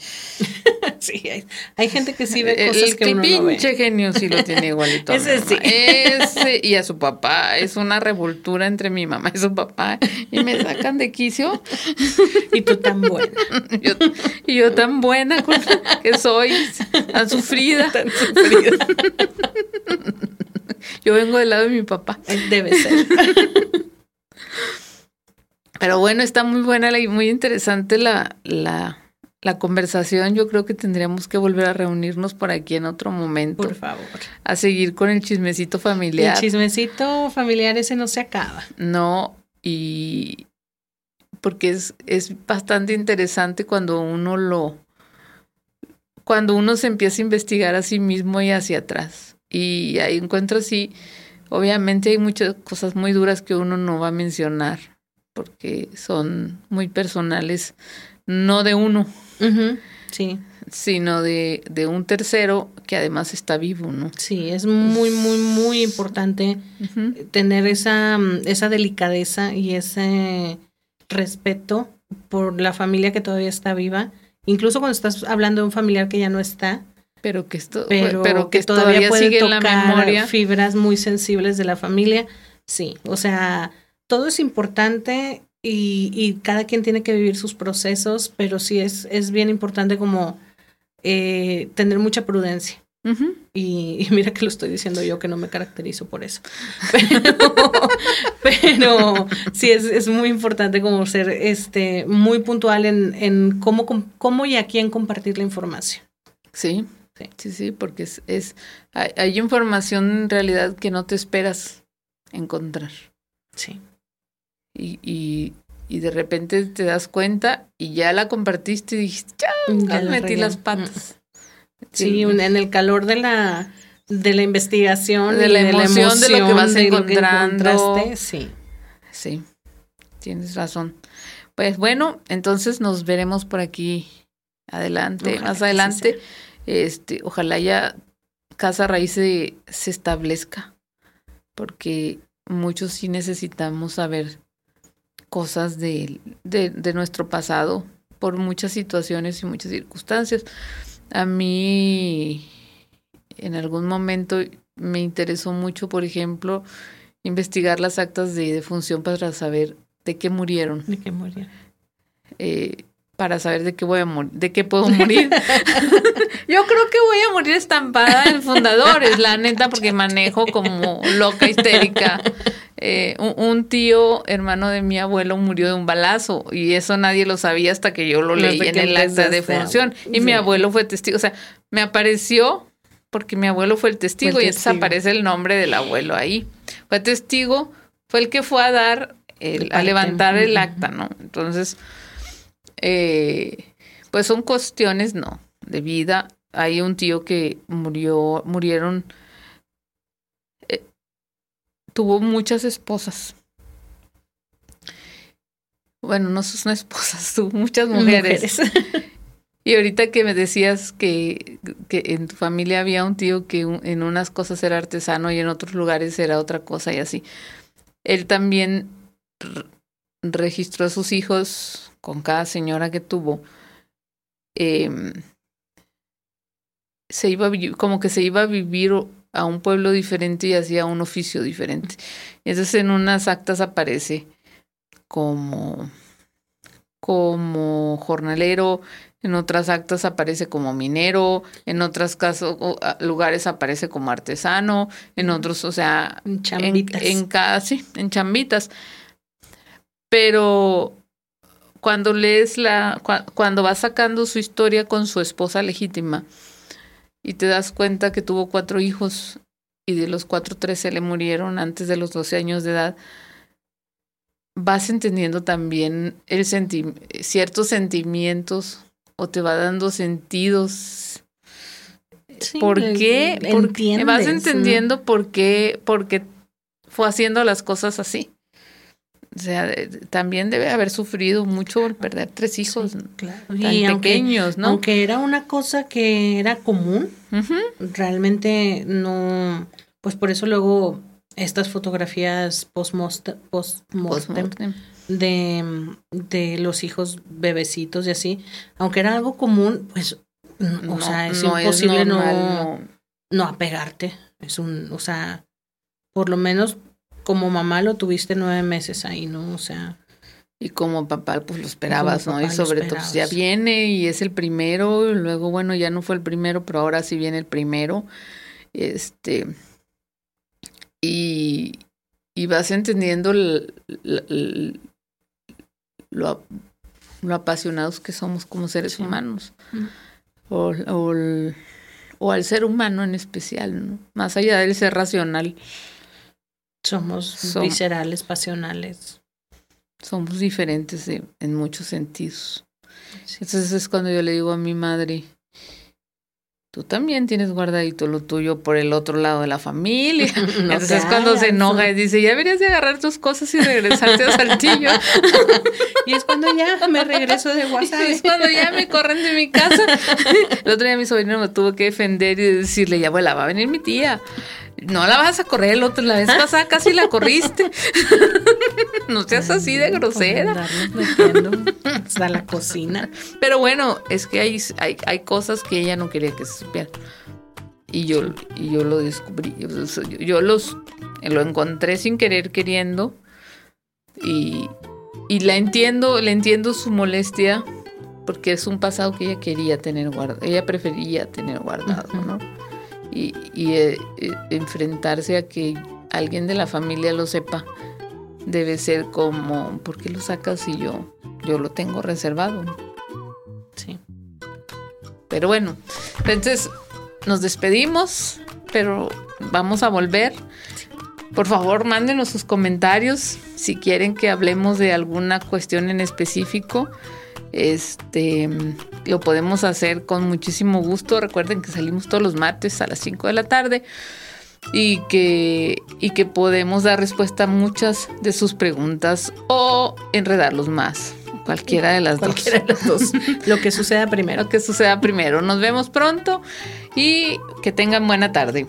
Sí, hay, gente que sí ve cosas que uno pinche no ve. genio sí lo tiene igualito. Ese sí. Ese y a su papá. Es una revoltura entre mi mamá y su papá. Y me sacan de quicio. y tú tan buena. yo, y yo tan buena que soy, tan sufrida. Tan sufrida. Yo vengo del lado de mi papá. Debe ser. Pero bueno, está muy buena y muy interesante la, la, la, conversación. Yo creo que tendríamos que volver a reunirnos por aquí en otro momento. Por favor. A seguir con el chismecito familiar. El chismecito familiar ese no se acaba. No, y porque es, es bastante interesante cuando uno lo, cuando uno se empieza a investigar a sí mismo y hacia atrás. Y ahí encuentro sí, obviamente hay muchas cosas muy duras que uno no va a mencionar, porque son muy personales, no de uno, sí. sino de, de, un tercero que además está vivo, ¿no? Sí, es muy, muy, muy importante tener esa, esa delicadeza y ese respeto por la familia que todavía está viva. Incluso cuando estás hablando de un familiar que ya no está, pero que esto pero, que, todavía, puede sigue tocar en la memoria fibras muy sensibles de la familia sí o sea todo es importante y, y cada quien tiene que vivir sus procesos pero sí es es bien importante como eh, tener mucha prudencia y, mira que lo estoy diciendo yo que no me caracterizo por eso. Pero, pero sí es, es, muy importante como ser este muy puntual en, en cómo, cómo y a quién compartir la información. Sí, Sí, sí, porque es, es hay, información en realidad que no te esperas encontrar. Sí. Y, y, y de repente te das cuenta y ya la compartiste y dijiste, ya, metí las patas. Sí, en el calor de la de la investigación, de la, emoción, de, lo que vas encontrando. sí. Sí. tienes razón. Pues bueno, entonces nos veremos por aquí adelante, más adelante. este, ojalá ya Casa Raíz se, se establezca, porque muchos sí necesitamos saber cosas de, de, de nuestro pasado por muchas situaciones y muchas circunstancias. A mí en algún momento me interesó mucho, por ejemplo, investigar las actas de defunción para saber de qué murieron. De qué murieron. Eh, para saber de qué voy a morir, de qué puedo morir. Yo creo que voy a morir estampada en fundadores, la neta, porque manejo como loca histérica. Eh, un, tío, hermano de mi abuelo, murió de un balazo y eso nadie lo sabía hasta que yo lo leí en el acta de defunción. Y mi abuelo fue testigo, o sea, me apareció porque mi abuelo fue el testigo, y entonces aparece el nombre del abuelo ahí. Fue testigo, fue el que fue a dar, a levantar el acta, ¿no? Entonces, eh, pues son cuestiones, no, de vida. Hay un tío que murió, murieron, tuvo muchas esposas. Bueno, no son esposas, tuvo muchas mujeres. Y ahorita que me decías que, que, en tu familia había un tío que en unas cosas era artesano y en otros lugares era otra cosa y así. Él también registró a sus hijos con cada señora que tuvo. Eh, se iba como que se iba a vivir a un pueblo diferente y hacía un oficio diferente. Entonces en unas actas aparece como como jornalero, en otras actas aparece como minero, en otros casos, lugares aparece como artesano, en otros, o sea, en chambitas. En, cada, sí, en chambitas. Pero cuando lees la, cuando vas sacando su historia con su esposa legítima y te das cuenta que tuvo cuatro hijos y de los cuatro tres se le murieron antes de los 12 años de edad, vas entendiendo también el ciertos sentimientos o te va dando sentidos. ¿Por qué? Porque vas entendiendo por qué, porque fue haciendo las cosas así. O sea, también debe haber sufrido mucho el perder tres hijos claro. tan pequeños, ¿no? Aunque era una cosa que era común, realmente no, pues por eso luego estas fotografías post-mortem post de, de los hijos bebecitos y así, aunque era algo común, pues, o sea, es imposible no, no, apegarte. Es un, o sea, por lo menos como mamá lo tuviste nueve meses ahí, ¿no? O sea. Y como papá, pues lo esperabas, ¿no? Y sobre todo, pues, ya viene y es el primero, y luego, bueno, ya no fue el primero, pero ahora sí viene el primero. Este. Y, y vas entendiendo el, lo, lo apasionados que somos como seres humanos. Mm. O, o, al ser humano en especial, ¿no? Más allá del ser racional. Somos viscerales, pasionales. Somos diferentes en muchos sentidos. Entonces es cuando yo le digo a mi madre, tú también tienes guardadito lo tuyo por el otro lado de la familia. Entonces cuando se enoja y dice, ya deberías de agarrar tus cosas y regresarte a Saltillo. y es cuando ya me regreso de WhatsApp. es cuando ya me corren de mi casa. el otro día mi sobrino me tuvo que defender y decirle, ya abuela, va a venir mi tía. No la vas a correr el otro, la vez pasada casi la corriste. no seas así de grosera. hasta la cocina. Pero bueno, es que hay, hay, hay cosas que ella no quería que se supieran. Y yo, y yo lo descubrí. Yo, yo los lo encontré sin querer queriendo. Y, y la entiendo, le entiendo su molestia. Porque es un pasado que ella quería tener guardado. Ella prefería tener guardado, ¿no? Y, eh, eh, enfrentarse a que alguien de la familia lo sepa debe ser como, ¿por qué lo sacas si yo, yo lo tengo reservado? Sí. Pero bueno, entonces nos despedimos, pero vamos a volver. Por favor, mándenos sus comentarios si quieren que hablemos de alguna cuestión en específico. Este, lo podemos hacer con muchísimo gusto. Recuerden que salimos todos los martes a las 5 de la tarde. y que, y que podemos dar respuesta a muchas de sus preguntas o enredarlos más. Cualquiera de las Cualquiera dos. de las dos. Lo que suceda primero. Lo que suceda primero. Nos vemos pronto y que tengan buena tarde.